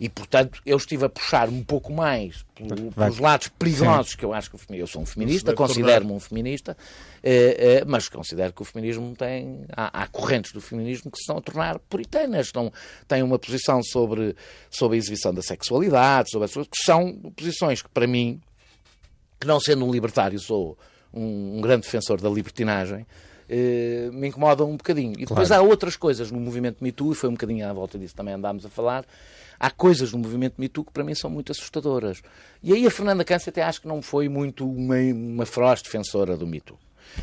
E, portanto, eu estive a puxar um pouco mais pelo- Vai. pelos lados perigosos que eu acho que o feminismo... Eu sou um feminista, considero-me um feminista, eh, eh, mas considero que o feminismo tem... Há, há correntes do feminismo que se estão a tornar puritanas, estão, têm uma posição sobre, sobre a exibição da sexualidade, sobre as coisas, que são posições que, para mim, que não sendo um libertário, sou um, um grande defensor da libertinagem, eh, me incomodam um bocadinho. E depois Claro. há outras coisas no movimento Me Too, e foi um bocadinho à volta disso também andámos a falar. Há coisas no movimento Me Too que para mim são muito assustadoras. E aí a Fernanda Câncer até acho que não foi muito uma, uma feroz defensora do Me Too.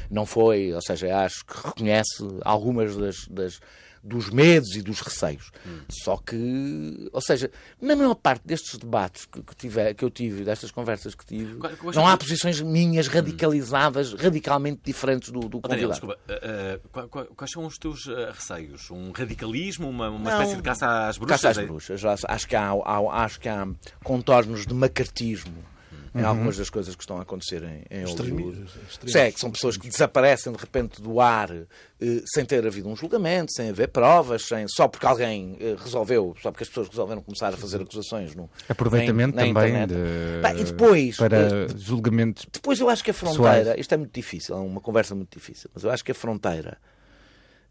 Não foi, ou seja, acho que reconhece algumas das, das- dos medos e dos receios. Só que, ou seja, na maior parte destes debates que, que, tive, que eu tive, destas conversas que tive, Qual- quais não há os- posições minhas radicalizadas, radicalmente diferentes do, do Oh, Daniel, desculpa, uh, uh, qua- qua- quais são os teus uh, receios? Um radicalismo? Uma, uma Não. espécie de caça às bruxas? Caça às É- bruxas. Acho que há, há- acho que há contornos de macartismo em algumas das coisas que estão a acontecer em, em Hollywood. É que são pessoas que desaparecem de repente do ar eh, sem ter havido um julgamento, sem haver provas, sem, só porque alguém eh, resolveu, só porque as pessoas resolveram começar a fazer acusações no, Aproveitamento na, na também de- Pá, e depois, para eh, julgamentos. depois eu acho que a fronteira, isto é muito difícil, é uma conversa muito difícil, mas eu acho que a fronteira,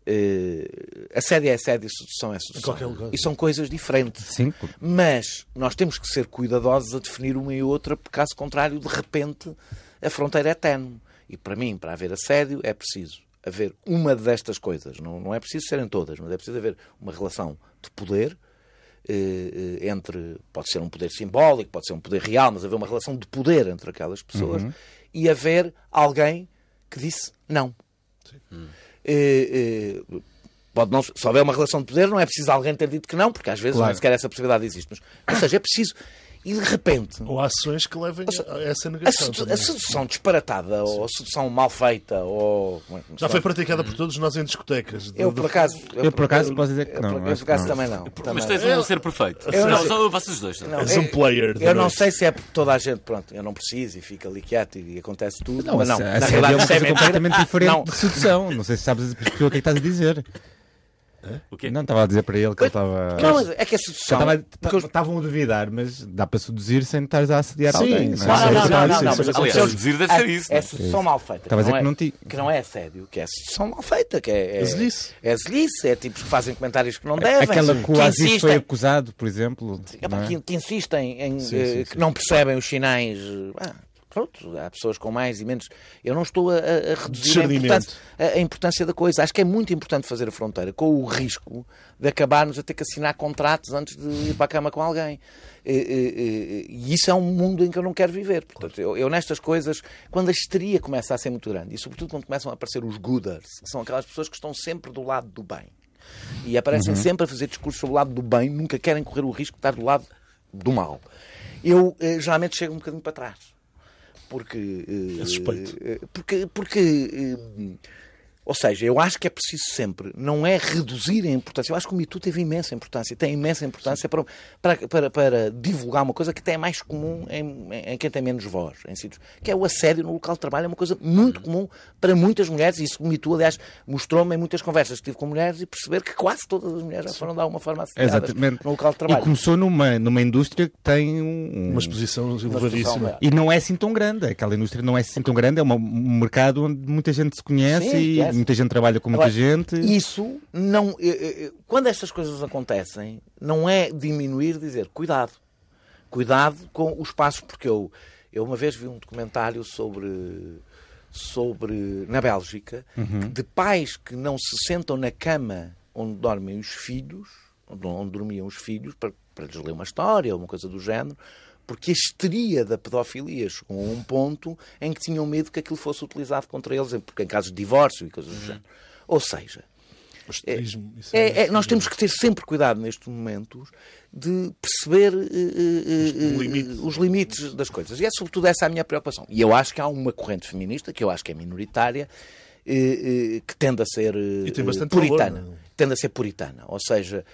eh, assédio é assédio e sedução é sedução. E são coisas diferentes. Sim, Mas nós temos que ser cuidadosos a definir uma e outra, porque caso contrário, de repente, a fronteira é ténue. E para mim, para haver assédio, é preciso haver uma destas coisas. Não, não é preciso serem todas, mas é preciso haver uma relação de poder eh, eh, entre. Pode ser um poder simbólico, pode ser um poder real, mas haver uma relação de poder entre aquelas pessoas e haver alguém que disse não. Eh, eh, Pode não, se houver uma relação de poder, não é preciso alguém ter dito que não, porque às vezes Claro. nem sequer essa possibilidade existe. Mas, ou seja, é preciso. E de repente, Ou ações que levem a essa a, negação. sedu- também. a sedução disparatada, ou a sedução mal feita, ou. é Já foi praticada por todos nós em discotecas. Eu, De- por acaso. Eu, por acaso, posso dizer que não, eu, por que acaso, não. também não. Mas tens um ser perfeito. Eu não só vocês dois. Não, És um é- player. Eu não sei se é porque toda a gente, pronto, eu não preciso e fica ali quieto e acontece tudo. Não, mas não, a na é realidade uma é coisa mentira. completamente diferente Não. de sedução. Não sei se sabes o que é que estás a dizer. O quê? Não, estava a dizer para ele que ele estava. Não, mas é que a Já sedução. Estavam a duvidar, mas dá para seduzir sem estares a assediar Sim, alguém. sim, não é? Não, não, não, não, mas. Aliás, seduzir deve é- ser isso, É é? sedução mal feita. Estava a dizer que é- não que não é assédio, que é sedução mal feita, que é. É zelice. É zelice, é tipos que fazem comentários que não devem. Aquela que o Aziz foi acusado, por exemplo. É? que, que insistem em Sim, eh, sim, que não percebem os sinais. Pronto, há pessoas com mais e menos. Eu não estou a, a- reduzir a importância, a, a importância da coisa. Acho que é muito importante fazer a fronteira, com o risco de acabarmos a ter que assinar contratos antes de ir para a cama com alguém. Eh, eh, E isso é um mundo em que eu não quero viver. Portanto, eu, eu nestas coisas, quando a histeria começa a ser muito grande, e sobretudo quando começam a aparecer os gooders, que são aquelas pessoas que estão sempre do lado do bem e aparecem sempre a fazer discursos sobre o lado do bem, nunca querem correr o risco de estar do lado do mal. Eu eh, geralmente chego um bocadinho para trás. Porque. eh, É suspeito. eh, porque. porque eh, ou seja, eu acho que é preciso sempre, não é reduzir a importância. Eu acho que o Me Too teve imensa importância, tem imensa importância para, para, para, para divulgar uma coisa que até é mais comum em, em quem tem menos voz, em sítios, que é o assédio no local de trabalho. É uma coisa muito comum para muitas mulheres, e isso o Me Too, aliás, mostrou-me em muitas conversas que tive com mulheres e perceber que quase todas as mulheres já foram de alguma forma assediadas Exatamente. no local de E trabalho. começou numa, numa indústria que tem um. Uma exposição elevadíssima. E não é assim tão grande. Aquela indústria não é assim tão grande. É uma- um mercado onde muita gente se conhece Sim, e conhece. muita gente trabalha com muita Agora, gente. Isso não. eh, eh, Quando estas coisas acontecem, não é diminuir, dizer cuidado. Cuidado com os passos, porque eu, eu uma vez vi um documentário sobre. sobre na Bélgica, de pais que não se sentam na cama onde dormem os filhos, onde, onde dormiam os filhos, para, para lhes ler uma história ou uma coisa do género, porque a histeria da pedofilia chegou a um ponto em que tinham medo que aquilo fosse utilizado contra eles, porque em casos de divórcio e coisas do género. Ou seja, esterismo, isso é- é- nós temos que ter sempre cuidado nestes momentos de perceber eh, limites. os limites das coisas. E é sobretudo essa a minha preocupação. E eu acho que há uma corrente feminista, que eu acho que é minoritária, que tende a ser puritana. valor, é? tende a ser puritana. Ou seja,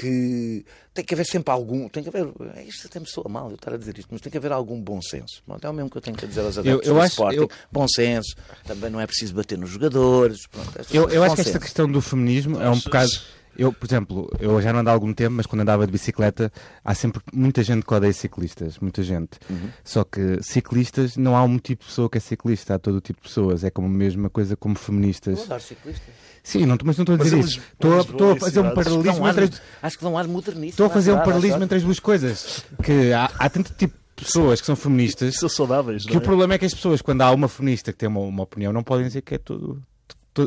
que tem que haver sempre algum. Tem que haver. Isto até me soa mal eu estar a dizer isto, mas tem que haver algum bom senso. Pronto, é o mesmo que eu tenho que dizer aos adeptos eu do acho- Sporting. eu- Bom senso. Também não é preciso bater nos jogadores. Pronto, Eu, eu acho que esta questão do feminismo é um bocado. Eu, por exemplo, eu já não ando há algum tempo, mas quando andava de bicicleta, há sempre muita gente que odeia ciclistas, muita gente. Uhum. Só que ciclistas, não há um tipo de pessoa que é ciclista, há todo o tipo de pessoas. É como a mesma coisa como Eu feministas. adoro ciclistas. Sim, não, mas não estou a Mas dizer eles isso. Estou a, estou fazer um paralelismo entre as, Acho que ar modernista. Estou a não é fazer um paralelismo entre as duas coisas. Que há, há tanto tipo de pessoas que são feministas São saudáveis, que não o é? problema é que as pessoas, quando há uma feminista que tem uma, uma opinião, não podem dizer que é tudo,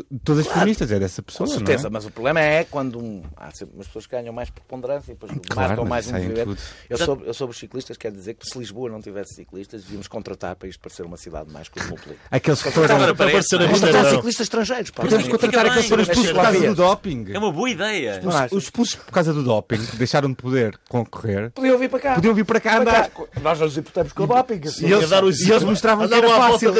to- todas as feministas, é dessa Com pessoa, certeza, não é? mas o problema é quando um- há sempre umas pessoas que ganham mais preponderância e depois Claro, marcam mais um movimento. Eu sobre, eu sobre os ciclistas quero dizer que se Lisboa não tivesse ciclistas, devíamos contratar para isto parecer uma cidade mais cosmopolita. Aqueles que foram... Para parece. aparecer a Contratar ciclistas estrangeiros. pá. Podemos contratar aqueles que foram expulsos por causa do doping. É uma boa ideia. Os expulsos por causa do doping, que deixaram de poder concorrer, Podiam vir para cá. podiam vir para cá andar. Nós nos importamos com o doping. assim. E eles, mostravam que era fácil.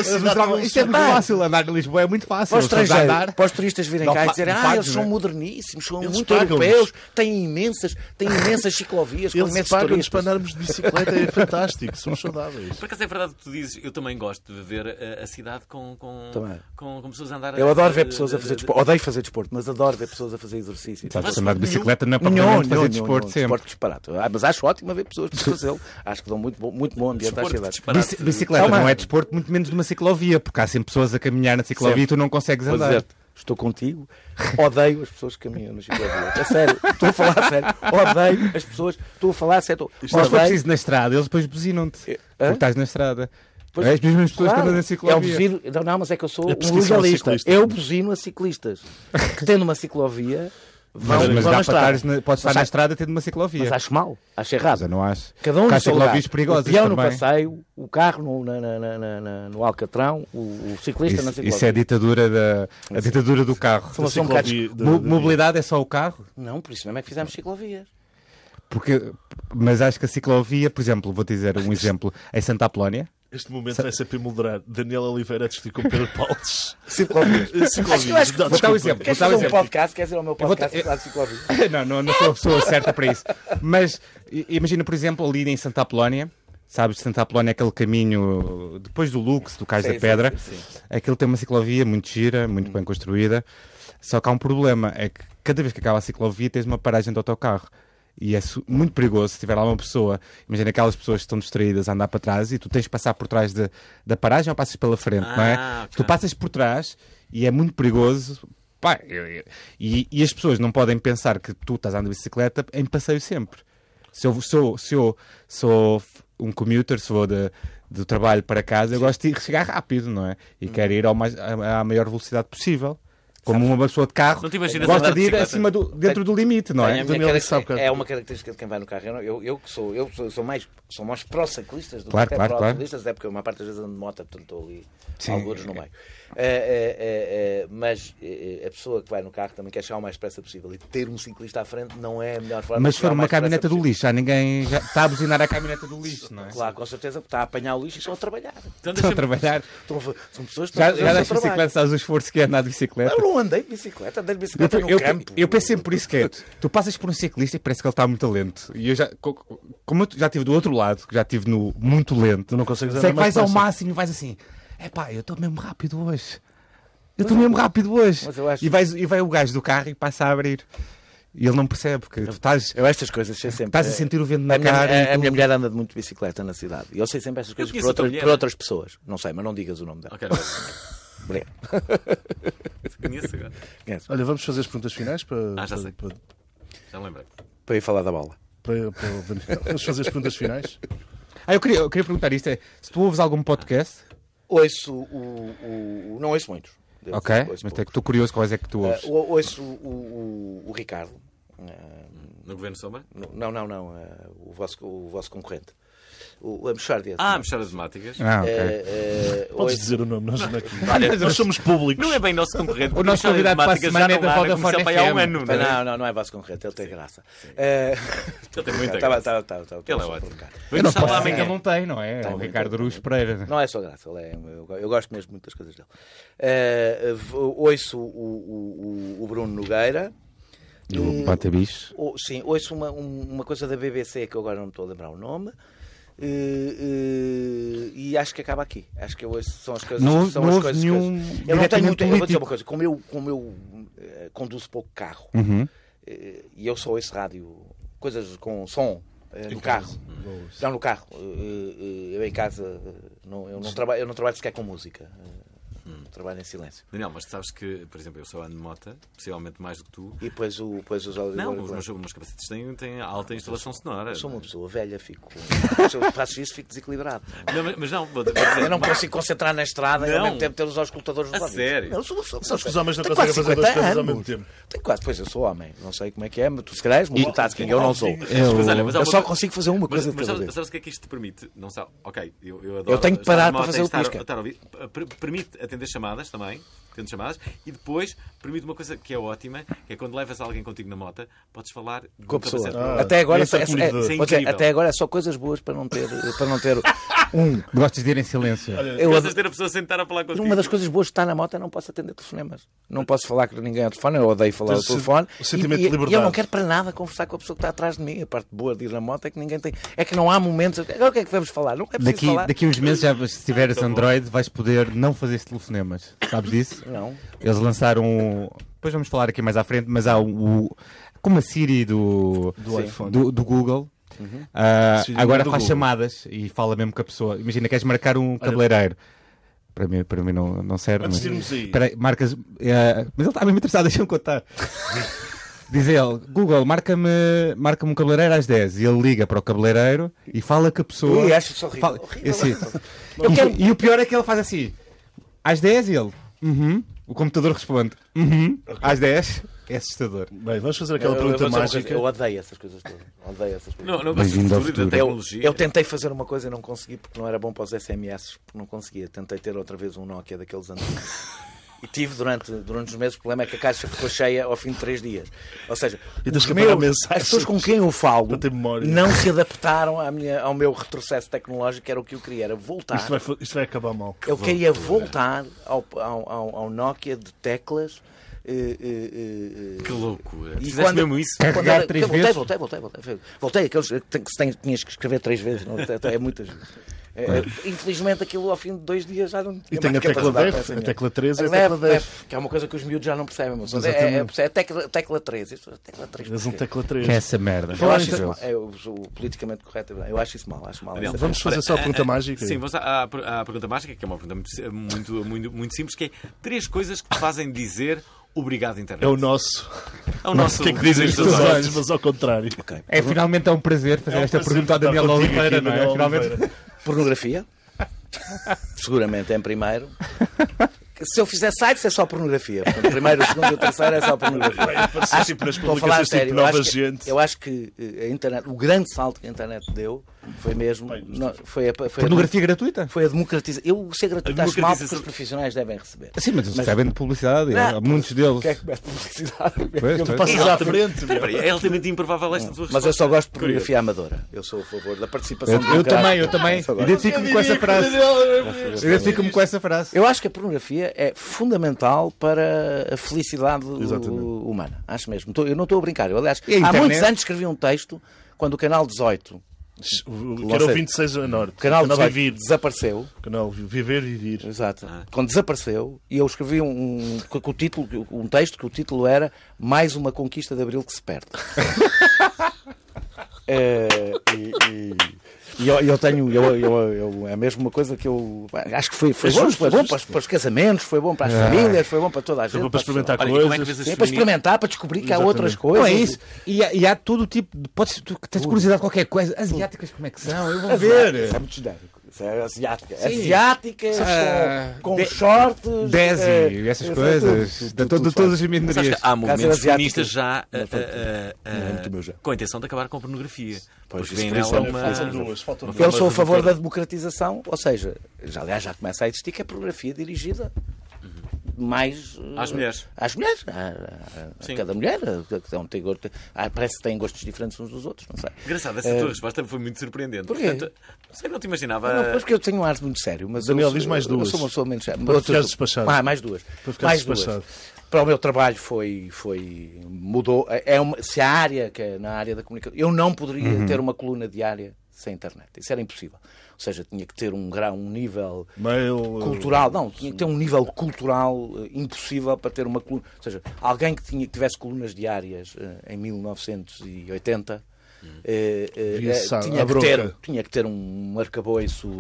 isto é muito fácil, andar em Lisboa é muito fácil. Para os estrangeiros, andar. para os turistas virem Não cá e dizerem ah, eles são é? moderníssimos, são Eles muito europeus, têm imensas, têm imensas ciclovias com imensos pagam-nos para turistas. andarmos de bicicleta, é fantástico, somos saudáveis. Por acaso é verdade o que tu dizes, eu também gosto de ver a, a cidade com, com, Também. com, com pessoas a andar. Eu adoro ver de- pessoas a de- fazer de- desporto. Odeio fazer desporto, mas adoro ver pessoas a fazer exercício. Sabes, andar de bicicleta não é propriamente nenhum, fazer desporto sempre. Desporto disparate. Ah, mas acho ótimo ver pessoas a fazê-lo. Acho que dão muito bom, muito bom ambiente à cidade. Bicicleta não é desporto, muito menos numa ciclovia, porque há sempre pessoas a caminhar na ciclovia e tu não consegues andar. Dizer-te, estou contigo, odeio as pessoas que caminham nas ciclovias. É sério, estou a falar a sério. Odeio as pessoas, estou a falar a sério. Mas for Odeio. preciso na estrada, eles depois buzinam-te. Hã? Porque estás na estrada. Pois, é as mesmas pessoas claro, que andam na É ciclovia. buzino, não, não, mas é que eu sou É um a legalista. Eu buzino a ciclistas. Que tendo uma ciclovia, vão, Mas, mas vão dá na para na, podes estar Mas na acho- estrada tendo uma ciclovia. Mas acho mal, acho Mas errado. eu não acho. Cada um Porque no seu lugar. ciclovias perigosas O peão no também. passeio, o carro no, na, na, na, na- na- no Alcatrão, o, o ciclista na Isso, ciclovia. isso é a ditadura, da, a ditadura do carro. São- são um da- Mo- da- Mobilidade é só o carro? Não, por isso mesmo é que fizemos ciclovias. Porque, mas acho que a ciclovia, por exemplo, vou dizer um exemplo, em Santa Apolónia, Este momento vai ser. Daniel Oliveira a discutir com Pedro Paulos. Ciclovias. Ciclovias. eu acho que- Não, Vou dar um exemplo. Queres Vou um fazer um podcast? Queres ir ao meu vou podcast de ciclovias? não, não, não sou a pessoa certa para isso. Mas imagina, por exemplo, ali em Santa Apolónia, sabes, Santa Apolónia é aquele caminho depois do Lux, do Cais Sim, da Pedra. sim, sim. Aquilo tem uma ciclovia muito gira, muito bem construída. Só que há um problema, é que cada vez que acaba a ciclovia tens uma paragem de autocarro. E é muito perigoso se tiver lá uma pessoa, imagina aquelas pessoas que estão distraídas a andar para trás e tu tens que passar por trás de- da paragem ou passas pela frente, não é? Ah, ok. Tu passas por trás e é muito perigoso. Pá, eu- eu- e, e as pessoas não podem pensar que tu estás andando de bicicleta em passeio sempre. Se eu sou, se eu sou um commuter, se vou de, do trabalho para casa, eu gosto de chegar rápido, não é? E Hum. quero ir ao mais, à, à maior velocidade possível. Como uma pessoa de carro Não te imaginas gosta de de ir bicicleta? acima do, dentro do limite, não é? é uma característica de quem vai no carro. Eu, eu, que sou, eu sou, mais, sou mais pró-ciclistas do Claro, que claro, claro. pró-ciclistas, é porque uma parte das vezes ando de moto, portanto estou ali Sim. alguns no meio. É, é, é, mas a pessoa que vai no carro também quer chegar o mais depressa possível e ter um ciclista à frente não é a melhor forma Mas de se for uma caminhoneta do lixo, já ninguém já está a buzinar a caminhoneta do lixo, não é? Claro, com certeza, porque está a apanhar o lixo e estão a trabalhar. Então Estão a trabalhar. Estão a são pessoas que estão a Já, fazer já das bicicletas, sabes o esforço que é andar de bicicleta? Eu não andei de bicicleta, andei de Eu, bicicleta no eu, campo. eu penso sempre por isso que é. Tu passas por um ciclista e parece que ele está muito lento. E eu já, co- como eu já estive do outro lado, que já estive no muito lento, Tu não consegues sei andar que mais vais ao máximo e vais assim: é pá, eu estou mesmo rápido hoje. Eu estou mesmo rápido hoje. Mas eu acho- E, vais, e vai o gajo do carro e passa a abrir. E ele não percebe, porque tu estás, Eu estas coisas sei sempre. estás a sentir o vento A na minha, cara. a- e a tu- minha mulher anda de muito de bicicleta na cidade. E eu sei sempre estas coisas por, a por outras pessoas. Não sei, mas não digas o nome dela. Ok, Obrigado. conheço agora. Olha, vamos fazer as perguntas finais para, Ah, já para, sei. para, Já me lembrei. Para ir falar da bola. para- para. Vamos fazer as perguntas finais. Ah, eu queria, eu queria perguntar isto: é, se tu ouves algum podcast, Ouço o. o- o- não ouço muitos. Devo ok, mas é estou curioso quais é que tu Ah, ouves. ou- ouço o, o- o Ricardo. Ah, No Governo Sombra? não, não, não. ah, o, vosso, o vosso concorrente. O, a Mexárdia. Ah, Mexada de Temáticas. Ah, ok. Eh, Podes ouço- dizer o nome, nós, é Olha, nós somos públicos. Não é bem nosso concorrente. O nosso porque Mexada de convidado para a semana é da Vodafone aí há um FM. ano, não é? Não, não, não é vosso concorrente, ele tem graça. Eh, Ele tem muita tá, graça. tá, tá, tá, tá, Ele é ótimo. Eu não posso dizer que ele não tem, não é? É o Ricardo Aruz Pereira. Não é só graça, ele é, eu, eu gosto mesmo muito das coisas dele. Ouço o, o, o- o Bruno Nogueira. Do Bata Bicho. Sim, ouço uma, um- uma coisa da BBC que eu agora não estou a lembrar o nome. Eh, eh, e acho que acaba aqui. Acho que ouço, são as coisas. Não- são não as houve coisas, nenhum coisas. Eu não tenho muito. Eu vou dizer uma coisa: como eu, como eu eh, conduzo pouco carro Uhum. e eu só ouço rádio, coisas com som no carro. Não, no carro. Eu em casa não, eu, não trabalho, eu não trabalho sequer com música. Trabalho em silêncio. Daniel, mas tu sabes que, por exemplo, eu sou Ana Mota, possivelmente mais do que tu. E depois, o, depois os Não, auditores- os meus, capacetes têm, têm alta instalação sonora. Eu sou uma pessoa velha, fico. Se eu faço isso, fico desequilibrado. Não, mas- mas não, vou, vou dizer, Eu não consigo concentrar na estrada e ao Não. mesmo tempo ter os auscultadores A dos ouvidos. sério? Não, eu sou, sou, Sabes que os homens não conseguem quase fazer duas 50 coisas ao mesmo tempo. Tenho quase, pois eu sou homem, não sei como é que é, mas tu se calhar és multitasking, eu não sou. Eu- Mas olha, mas Eu só coisa- consigo fazer uma Mas, coisa de mas cada sabes, vez. sabes o que é que isto te permite? Não sabe? Ok, eu, eu adoro. Eu tenho que parar de para fazer o pisca. a Permite atender chamadas também, atender chamadas, e depois permite uma coisa que é ótima, que é quando levas alguém contigo na moto, podes falar Com a pessoa. o até, agora, é é- é- é dizer, até agora é só coisas boas para não ter, para não ter um. Gostas de ir em silêncio. Eu Gostas de ter a pessoa sentar a falar contigo. Uma das coisas boas de estar na moto é não posso atender telefonemas. Não posso falar com ninguém ao telefone, eu odeio falar ao telefone. o sentimento e, de e- e eu liberdade. não quero para nada conversar com a pessoa que está atrás de mim. A parte boa de ir na moto é que ninguém tem. É que não há momentos. Agora o que é que vamos falar? Não é preciso Daqui, falar. daqui uns meses, já, se tiveres Android, vais poder não fazer esses telefonemas. Sabes disso? Não. Eles lançaram. Depois vamos falar aqui mais à frente, mas há o. como a Siri do, Do iPhone. do, do Google. ah, Siri agora faz Google. chamadas e fala mesmo com a pessoa. Imagina, queres marcar um cabeleireiro. Para mim, para mim não, não serve. Antes mas- de irmos aí. Espera aí, marcas. eh, mas ele está mesmo interessado, deixa-me contar. Diz ele, Google, marca-me marca um cabeleireiro às 10 e ele liga para o cabeleireiro e fala com a pessoa. Ui, acho horrível. Fala- Horrível. Assim. Eu E- quero- E o pior é que ele faz assim: às 10 e ele, uhum. O computador responde, uhum. Às 10 é assustador. Bem, vamos fazer aquela Eu- eu pergunta uma coisa, mágica. Eu odeio essas coisas todas. Odeio essas coisas. Não, não Bem-vindo ao futuro. Eu, tecnologia. eu tentei fazer uma coisa e não consegui porque não era bom para os SMS, porque não conseguia. Tentei ter outra vez um Nokia daqueles antigos. E tive durante, durante os meses o problema é que a caixa ficou cheia ao fim de três dias. Ou seja, os meus- as pessoas com quem eu falo não se adaptaram à minha, ao meu retrocesso tecnológico, que era o que eu queria, era voltar. Isto vai, isto vai acabar mal. Eu queria voltar ao, ao, ao, ao Nokia de teclas. eh, eh, eh, Que loucura. E Fizeste quando- mesmo isso? Carregar quando era- três voltei, vezes? Voltei, voltei, voltei. Voltei, aqueles que tinhas que escrever três vezes. Não, é, é muitas vezes. É, é, infelizmente aquilo ao fim de dois dias já não tinha E tem a tecla Def, essa a tecla 3 é a A tecla Def, Que é uma coisa que os miúdos já não percebem. Mas é, é, é, tecla, tecla 3. Isto, tecla 3 És um tecla 3. Que é essa merda. Eu acho isso Horrível. mal. É o, o politicamente correto. Eu acho isso mal. Acho mal. É- Vamos fazer só a pergunta mágica. Sim, vamos à, pergunta mágica, que é uma pergunta muito, muito, muito simples, que é três coisas que te fazem dizer obrigado, internet. É o nosso. É o nosso O que é que dizem os teus olhos. mas ao contrário. É finalmente é um prazer fazer É um esta prazer pergunta ao estar Daniel contigo Oliveira, não é? Finalmente. Pornografia. Seguramente em primeiro. Se eu fizer sites é só pornografia. Portanto, primeiro, o segundo e o terceiro é só pornografia. Vai aparecer nas Estou a publicações tipo sério. Eu acho, que, eu acho que eh, a internet, o grande salto que a internet deu foi mesmo. não, foi a, foi a- Pornografia gratuita? foi a democratização. Eu ser gratuito acho mal porque os profissionais devem receber. Sim, mas eles recebem de publicidade, há muitos deles. Quem é que mete publicidade? Pois. Passas à frente. É altamente improvável esta tua Mas eu só gosto de pornografia amadora. Eu sou a favor da participação Eu, eu também, eu também. Identifico-me com essa frase. Identifico-me com essa frase. Eu acho que a pornografia é fundamental para a felicidade humana. Acho mesmo. Eu não estou a brincar. Eu, aliás, a há muitos anos escrevi um texto quando o canal 18, O- Que era o 26 a norte. o canal 18 Viver. desapareceu. Canal Viver e Vir. Exato. Ah. Quando desapareceu, e eu escrevi um, um, o título, um texto que o título era Mais uma conquista de Abril que se perde. É, e, e- e eu, eu tenho, eu, eu, eu- é mesmo uma coisa que eu acho que foi, foi É bom, foi é bom para, os- para os casamentos, foi bom para as famílias, foi bom para toda a gente. Foi bom para experimentar Olha, como é coisas. vês as Sim, para experimentar, para descobrir que há outras coisas. Não é isso. E há, e há todo o tipo de. Podes, tu tens curiosidade de qualquer coisa. Asiáticas, como é que são? Eu vou ver. Isso é muito genérico. Isso é asiática. Sim. Asiáticas, Ah, com, com de- shorts. Desi, eh, essas eh, coisas. tudo, De tudo, de todas as minorias. há movimentos feministas já Não, ah, ah, é já. com a intenção de acabar com a pornografia. Pois, Porque vem nela é- uma... Duas. Eu sou a favor da democratização, ou seja, já, aliás, já começa a existir que é pornografia dirigida mais eh, Às mulheres. Às mulheres, a, a- cada mulher. a- cada um tem gosto- ah, parece que têm gostos diferentes uns dos outros, não sei. Engraçado, essa tua resposta foi muito surpreendente. Porquê? Portanto, não sei, não te imaginava... Não, porque eu tenho um ar muito sério. Mas Daniel, eu diz mais duas. Eu sou uma pessoa menos séria. Para ficares despachado. Ah, mais duas. Para ficares despachado. duas. Para o meu trabalho foi, foi mudou. É uma, se a área, que é na área da comunicação, eu não poderia Uhum. ter uma coluna diária sem internet. Isso era impossível. Ou seja, tinha que ter um grau, um nível Mail. cultural, não, tinha que ter um nível cultural eh, impossível para ter uma coluna. Ou seja, alguém que, tinha, que tivesse colunas diárias eh, em 1980 eh, eh, Via-se eh, à- tinha, que ter, tinha que ter um arcabouço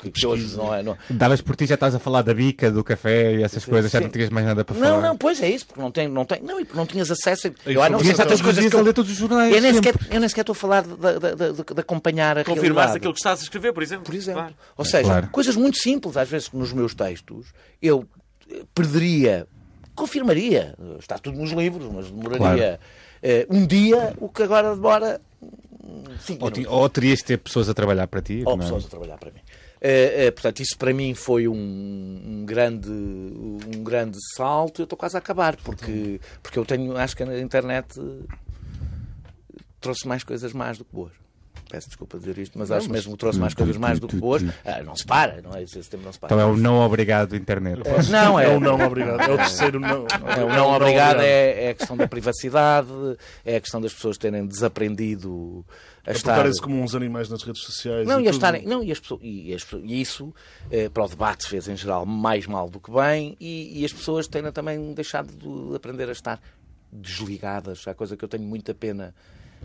que, que hoje não é. Não, Davas por ti, já estás a falar da bica, do café e essas coisas, já sim. não tinhas mais nada para não, falar. não, pois é isso, porque não, tem, não, tem, não, e porque não tinhas acesso. a- Eu, ah, não tantas todos coisas que a eu, ler todos os jornais. eu, nem sequer, eu nem sequer estou a falar de, de- de- de- acompanhar a Confirmaste aquilo que estás a escrever, por exemplo. Por exemplo. Claro. Ou seja, claro. coisas muito simples, às vezes, nos meus textos, eu eh, perderia, confirmaria, está tudo nos livros, mas demoraria eh, um dia o que agora demora cinco Ou, minutos. ou terias de ter pessoas a trabalhar para ti. Ou é? pessoas a trabalhar para mim. Eh, eh, portanto, isso para mim foi um, um grande, um grande salto. Eu estou quase a acabar, porque, porque eu tenho, acho que a internet trouxe mais coisas más do que boas. Peço desculpa dizer isto, mas acho mesmo que trouxe mais coisas más do que boas. Ah, não se para, não é? Esse sistema não se para. Então é o não obrigado internet. Não, é, É o não obrigado. É o terceiro não. é, o não obrigado é, é a questão da privacidade, é a questão das pessoas terem desaprendido a estar. Apontarem-se como uns animais nas redes sociais. Não, e e, estarem, não e, as pessoas, e, as e isso eh, para o debate fez em geral mais mal do que bem e, e as pessoas têm também deixado de aprender a estar desligadas. A coisa que eu tenho muita pena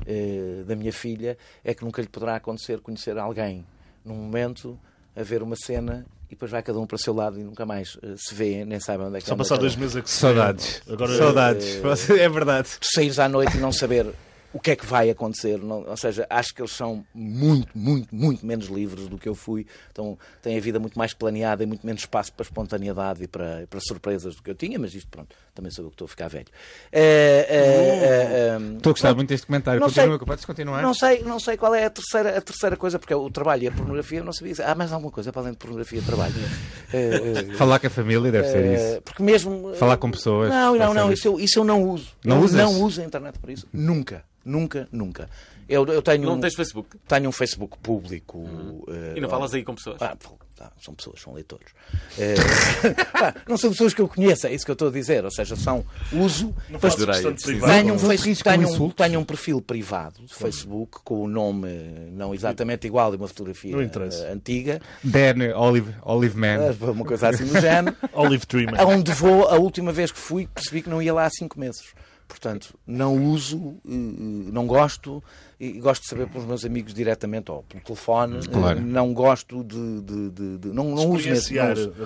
eh, da minha filha é que nunca lhe poderá acontecer conhecer alguém num momento, a ver uma cena e depois vai cada um para o seu lado e nunca mais eh, se vê, nem sabe onde é que Só passar dois meses é que se Saudades. Agora, Saudades. Você- É verdade. Tu saíres à noite e não saber o que é que vai acontecer. Não- ou seja, acho que eles são muito, muito, muito menos livres do que eu fui. Então têm a vida muito mais planeada e muito menos espaço para espontaneidade e para, para surpresas do que eu tinha, mas isto, pronto, também sou eu que estou a ficar velho. Eh, eh, eh, Estou a gostar muito deste comentário. Não Continua, sei. podes continuar? não sei, não sei qual é a terceira, a terceira coisa, porque o trabalho e a pornografia eu não sabia. Há mais alguma coisa para além de pornografia e trabalho? Falar com a família deve ser isso. Porque mesmo. Falar com pessoas, Não, não, não. isso. Eu, isso eu não uso. Não usas? não uso a internet para isso. Nunca. Nunca, nunca. Eu, eu tenho, Não um, tens Facebook? tenho um Facebook público. eh, E não falas aí com pessoas? ah, ah, são pessoas, são leitores. Eh, ah, não são pessoas que eu conheço, é isso que eu estou a dizer. Ou seja, são uso. faz questão de sim. privado. Tenho um, Não face- tenho, um, tenho um perfil privado de Facebook com o nome não exatamente igual e uma fotografia Não eh, antiga, Dan Olive, Olive Man. eh, uma coisa assim do género. Olive Tree Man. Aonde vou, a última vez que fui, percebi que não ia lá há cinco meses. Portanto, não uso, eh, não gosto, e gosto de saber pelos meus amigos diretamente ou pelo telefone. eh, Claro. Não gosto de. de- de- de- não, não uso mesmo.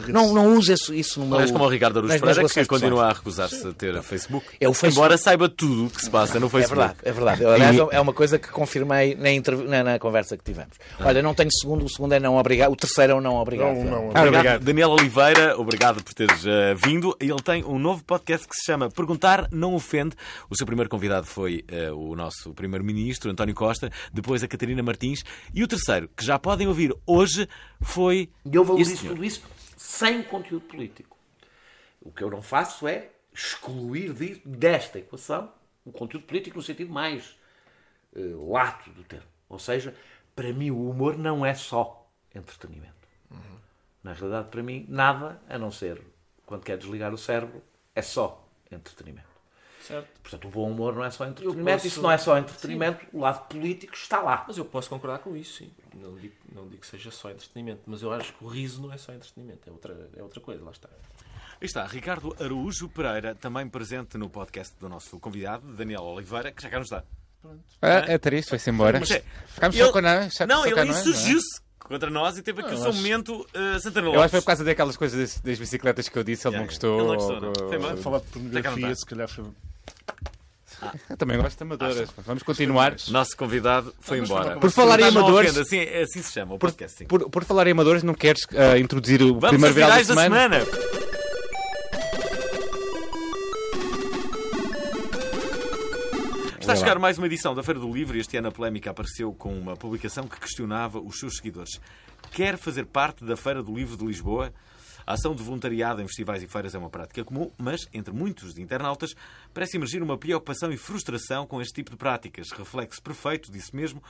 Não, não, não uso isso, isso no meu. Aliás, como o Ricardo Aruz Pereira, que continua a recusar-se a ter Facebook. É o Facebook. Embora saiba tudo o que se passa no É Facebook. verdade, é verdade. Eu, aliás, é uma coisa que confirmei na, entrev- na, na conversa que tivemos. Olha, não tenho segundo, o segundo é não obrigado, o terceiro é o não obrigado. Não, não. Ah, Obrigado, obrigado. Daniel Oliveira, obrigado por teres eh, vindo. Ele tem um novo podcast que se chama Perguntar Não Ofende. O seu primeiro convidado foi eh, o nosso primeiro-ministro, António Costa, depois a Catarina Martins, e o terceiro, que já podem ouvir hoje, foi. E eu valorizo tudo isso sem conteúdo político. O que eu não faço é excluir desta equação o conteúdo político no sentido mais eh, lato do termo. Ou seja, para mim o humor não é só entretenimento. Na realidade, para mim, nada a não ser, quando quer desligar o cérebro, é só entretenimento. Certo. Portanto, o bom humor não é só entretenimento. posso- se não é só entretenimento, o lado político está lá. Mas eu posso concordar com isso, sim. Não digo, não digo que seja só entretenimento, mas eu acho que o riso não é só entretenimento, é outra, é outra coisa, lá está. Aí está, Ricardo Araújo Pereira, também presente no podcast do nosso convidado, Daniel Oliveira, que já cá não está. Ah, é triste, foi-se embora. Mas é, Ficámos ele- só com nós. só- Não, ele não é? insurgiu-se contra nós e teve aqui o seu momento uh, Santana Eu Lopes. acho que foi por causa daquelas coisas das, das bicicletas que eu disse, ele Yeah, não gostou. ele não gostou, não. ou- mal. Falar de não pornografia, se calhar foi. Eu também gosto de amadoras. Vamos continuar. Nosso convidado foi embora. Por falar em amadores- Assim, assim se chama o podcast. sim. por, por falar em amadores, não queres ah, introduzir o Vamos primeiro viral da virais da semana? semana. Está a chegar mais uma edição da Feira do Livro e este ano a polémica apareceu com uma publicação que questionava os seus seguidores. Quer fazer parte da Feira do Livro de Lisboa? A ação de voluntariado em festivais e feiras é uma prática comum, mas entre muitos internautas parece emergir uma preocupação e frustração com este tipo de práticas. Reflexo perfeito disso mesmo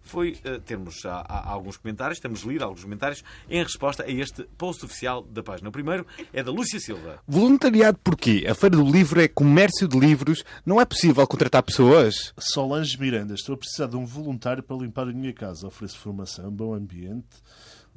foi eh, termos alguns comentários, temos lido alguns comentários em resposta a este post oficial da página. O primeiro é da Lúcia Silva. Voluntariado porquê? A Feira do Livro é comércio de livros. Não é possível contratar pessoas? Solange Miranda, estou a precisar de um voluntário para limpar a minha casa. Ofereço formação, bom ambiente.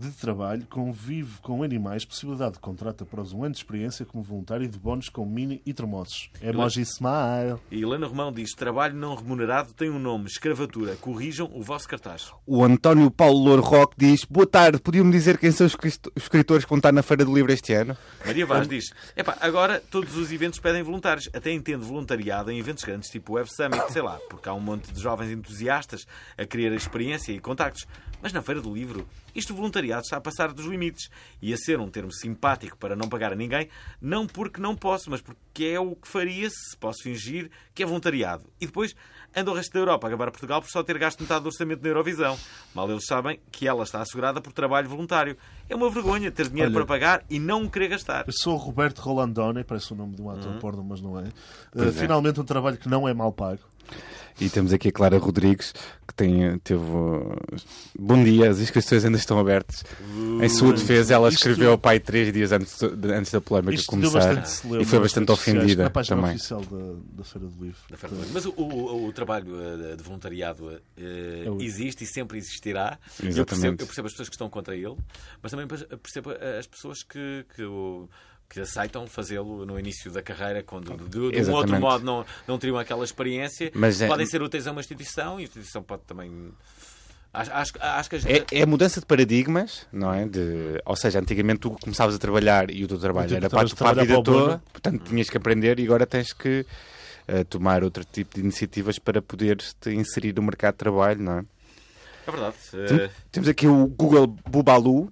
De trabalho, convive com animais, possibilidade de contrato após um ano de experiência como voluntário e de bónus com mini e termossos. Emoji smile. E Helena Romão diz: trabalho não remunerado tem um nome, escravatura. Corrijam o vosso cartaz. O António Paulo Louro Roque diz: Boa tarde, podiam-me dizer quem são os escrit- os escritores que vão estar na Feira do Livro este ano? Maria Vaz diz: epá, agora todos os eventos pedem voluntários. Até entendo voluntariado em eventos grandes, tipo o Web Summit, sei lá, porque há um monte de jovens entusiastas a querer experiência e contactos. Mas na Feira do Livro, isto voluntariado está a passar dos limites e a ser um termo simpático para não pagar a ninguém, não porque não posso, mas porque é o que faria se posso fingir que é voluntariado. E depois anda o resto da Europa a gabar Portugal por só ter gasto metade do orçamento na Eurovisão. Mal eles sabem que ela está assegurada por trabalho voluntário. É uma vergonha ter dinheiro Olha, para pagar e não querer gastar. Eu sou Roberto Rolandone, parece o nome de um ator Uhum. porno, mas não é. Uh, é. Finalmente um trabalho que não é mal pago. E temos aqui a Clara Rodrigues, que tem, teve. uh, Bom dia, as inscrições ainda estão abertas. Em sua defesa, ela Isto- escreveu ao pai três dias antes, de- antes da polémica Isto deu começar. E foi nas bastante sociais, ofendida Na página também. oficial da, da Feira do Livro. Da Feira do Livro. Mas o, o- o trabalho eh, de voluntariado É o- existe e sempre existirá. Eu Exatamente. percebo, eu percebo as pessoas que estão contra ele, mas também percebo as pessoas que, que, o- que aceitam fazê-lo no início da carreira, quando de, de um outro modo não, não teriam aquela experiência. Mas é- Podem ser úteis a uma instituição e a instituição pode também. Acho, acho, acho que as- É, é a mudança de paradigmas, não é? De, ou seja, antigamente tu começavas a trabalhar e o teu trabalho era para, para a vida toda, bono. portanto tinhas que aprender e agora tens que eh, tomar outro tipo de iniciativas para poderes te inserir no mercado de trabalho, não é? É verdade. Tem- eh, Temos aqui o Google Bubalu.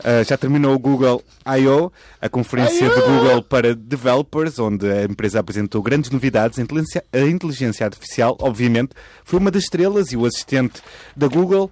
Uh, já terminou o Google I.O., a conferência de Google para developers, onde a empresa apresentou grandes novidades. A inteligência, artificial, obviamente, foi uma das estrelas e o assistente da Google,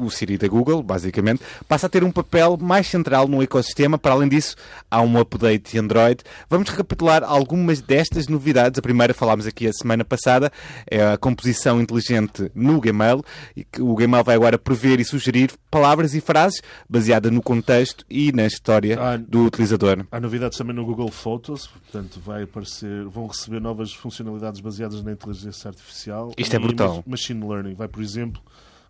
o Siri da Google, basicamente, passa a ter um papel mais central no ecossistema. Para além disso, há um update de Android. Vamos recapitular algumas destas novidades. A primeira falámos aqui a semana passada, é a composição inteligente no Gmail. E o Gmail vai agora prever e sugerir palavras e frases baseada no contexto e na história Ah, do utilizador. Há novidades também no Google Photos, portanto vai aparecer, vão receber novas funcionalidades baseadas na inteligência artificial. Isto é brutal. ma- Machine Learning vai, por exemplo,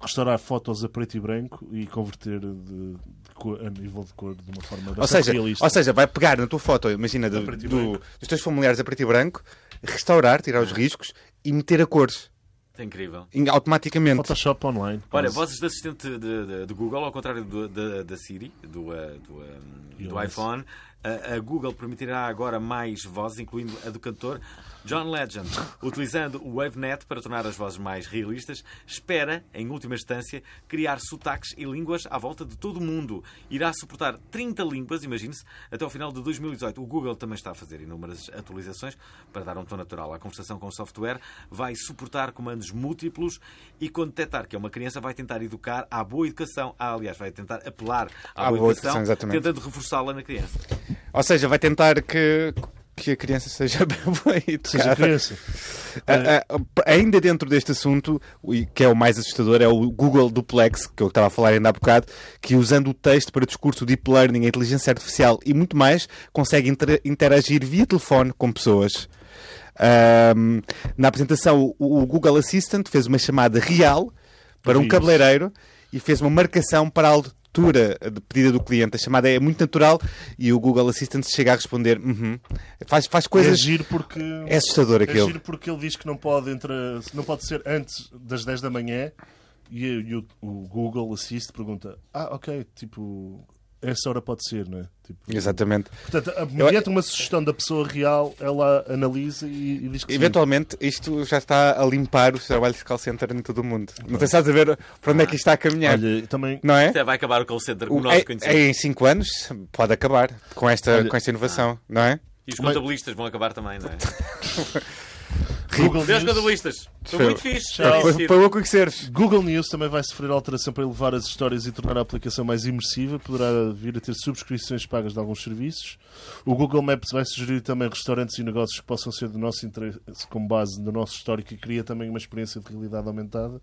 restaurar fotos a preto e branco e converter de, de cor- a nível de cor de uma forma Ou seja, realista. ou seja, vai pegar na tua foto, imagina, do- do- dos teus familiares a preto e branco, restaurar, tirar os riscos e meter a cores é incrível. automaticamente. Photoshop online. Olha, quase. vozes de assistente de, de- de Google, ao contrário do- da- da Siri, do, eh, do, eh, do iPhone, a, a Google permitirá agora mais vozes, incluindo a do cantor John Legend. Utilizando o WaveNet para tornar as vozes mais realistas, espera, em última instância, criar sotaques e línguas à volta de todo o mundo. Irá suportar 30 línguas, imagine-se, até ao final de 2018. O Google também está a fazer inúmeras atualizações para dar um tom natural à conversação com o software. Vai suportar comandos múltiplos e, quando detectar que é uma criança, vai tentar educar à boa educação. Ah, aliás, vai tentar apelar à, À boa, educação, educação, tentando reforçá-la na criança. Ou seja, vai tentar que, que a criança seja bem Seja educada. criança. Ah, ah, ainda dentro deste assunto, que é o mais assustador, é o Google Duplex, que eu estava a falar ainda há bocado, que usando o texto para discurso, deep learning, a inteligência artificial e muito mais, consegue inter- interagir via telefone com pessoas. Ahm, na apresentação, o, Google Assistant fez uma chamada real para um cabeleireiro e fez uma marcação para a altura de pedida do cliente. A chamada é muito natural e o Google Assistant chega a responder uhum. faz, faz É coisas. giro porque. É assustador É aquilo. giro porque ele diz que não pode, entre, não pode ser antes das 10 da manhã e, e o, o Google Assist pergunta: Ah, ok, tipo, essa hora pode ser, não é? Tipo, Exatamente. Portanto, mediante uma sugestão da pessoa real, ela analisa e, e diz que sim. Eventualmente, isto já está a limpar os trabalhos de call center em todo o mundo. Não tens a ver para onde é que isto está a caminhar. Olha, também não é? Até vai acabar o call center como O- nós é- conhecemos. é em 5 anos pode acabar com esta, Olha- com esta inovação, não é? E os contabilistas vão acabar também, não é? Google Deus News, contabilistas! São muito fixe. Tchau. Foi, bom conheceres. Google News também vai sofrer alteração para elevar as histórias e tornar a aplicação mais imersiva. Poderá vir a ter subscrições pagas de alguns serviços. O Google Maps vai sugerir também restaurantes e negócios que possam ser do nosso interesse com base no nosso histórico e cria também uma experiência de realidade aumentada.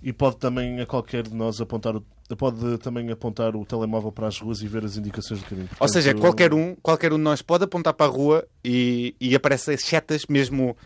E pode também a qualquer de nós apontar o, pode também apontar o telemóvel para as ruas e ver as indicações do caminho. Ou seja, Portanto, qualquer um, qualquer um de nós pode apontar para a rua e, e aparecem setas mesmo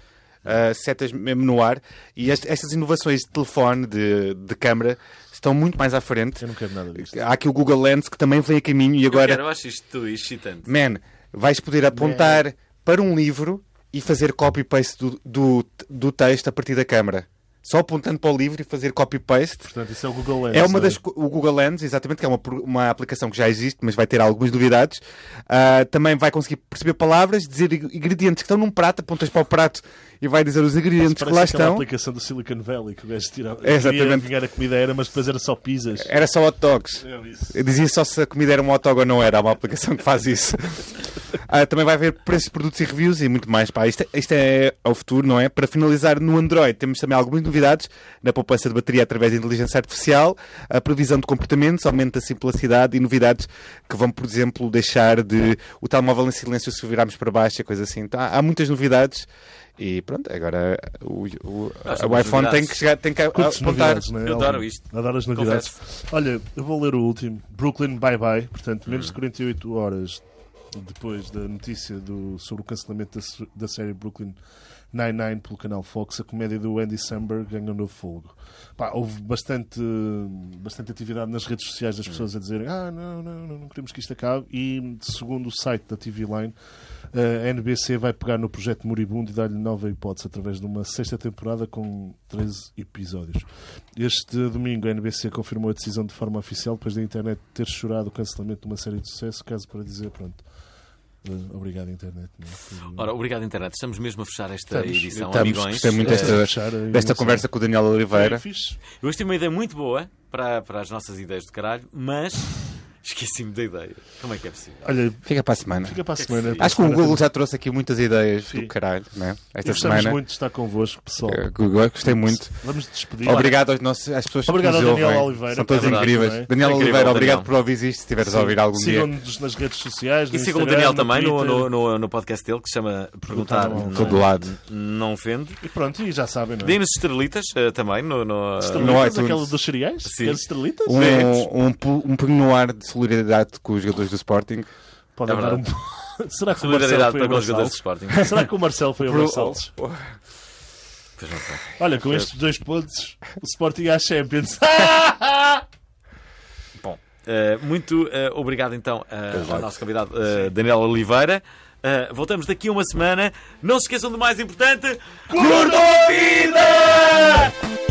uh, setas mesmo no ar. E est- estas inovações de telefone, de, de câmara, estão muito mais à frente. Eu não quero nada disto. Há aqui o Google Lens que também vem a caminho e Eu, agora, quero, eu acho isto tudo excitante. man, vais poder apontar para um livro e fazer copy-paste do, do, do texto a partir da câmara. Só apontando para o livro e fazer copy-paste. Portanto, isso é o Google Lens. É uma não das. O Google Lens, exatamente, que é uma, uma aplicação que já existe, mas vai ter algumas novidades. Ah, também vai conseguir perceber palavras, dizer ing- ingredientes que estão num prato, apontas para o prato e vai dizer os ingredientes que lá estão. aplicação do Silicon Valley que o gajo tirava. É, exatamente. Queria a comida era, mas depois era só pizzas. Era só hot dogs. É. Eu dizia só se a comida era um hot dog ou não era. Há uma aplicação que faz isso. Ah, também vai haver preços de produtos e reviews e muito mais. Pá, isto, isto é ao futuro, não é? Para finalizar, no Android temos também algumas novidades na poupança de bateria através da inteligência artificial, a previsão de comportamentos, aumento da simplicidade e novidades que vão, por exemplo, deixar de o telemóvel em silêncio se virarmos para baixo e coisa assim. Então, há muitas novidades. E pronto, agora o, o, Ah, o iPhone tem que, chegar, tem que apontar. novidades, não é? Eu adoro isto. Adoro as novidades. Olha, eu vou ler o último. Brooklyn Bye Bye. Portanto, menos de 48 horas depois da notícia do, sobre o cancelamento da, da série Brooklyn Nine-Nine pelo canal Fox, a comédia do Andy Samberg ganhou novo fogo. Pá, houve bastante, bastante atividade nas redes sociais das pessoas a dizerem ah, não, não, não, não queremos que isto acabe. E, segundo o site da TV Line, a NBC vai pegar no projeto Moribundo e dar-lhe nova hipótese através de uma sexta temporada com 13 episódios. Este domingo a NBC confirmou a decisão de forma oficial depois da internet ter chorado o cancelamento de uma série de sucesso, caso para dizer, pronto, eh, obrigado internet. não é? Ora, obrigado, internet. Estamos mesmo a fechar esta Estamos. edição, Estamos, amigões. gostei muito desta, desta conversa com o Daniel Oliveira. Eu hoje tive uma ideia muito boa para, para as nossas ideias de caralho, mas esqueci-me da ideia. Como é que é possível? Olha, Fica para a semana. fica para a semana. Acho que o Google já trouxe aqui muitas ideias Sim. do caralho, né? Esta semana. muito de estar convosco, pessoal. Google, gostei muito. Vamos despedir. Obrigado aos nossos, às pessoas Obrigado que nos ao Daniel ouvem. Oliveira, São todos é verdade, incríveis. é? Daniel É incrível, Oliveira, obrigado Daniel. por ouvir isto, se estiveres a ouvir algum dia. Sigam-nos nas redes sociais. E sigam o Daniel no também no, no, no, no podcast dele que se chama Perguntar Todo lado. não ofende. E pronto, e já sabem, não é? Deem-nos estrelitas eh, também no, no, Estrelitas, aquela dos cereais? Sim. Estrelitas? Um, um, um no ar de solidariedade com os jogadores do Sporting. Podem É dar um... Será que o Marcelo solidariedade foi para com os jogadores do Sporting. Será que o Marcelo foi não sei. Olha, com estes dois pontos, o Sporting à Champions. Bom, eh, muito eh, obrigado então eh, ao nosso convidado Daniel Oliveira. Voltamos daqui a uma semana. Não se esqueçam do mais importante: curtam a vida!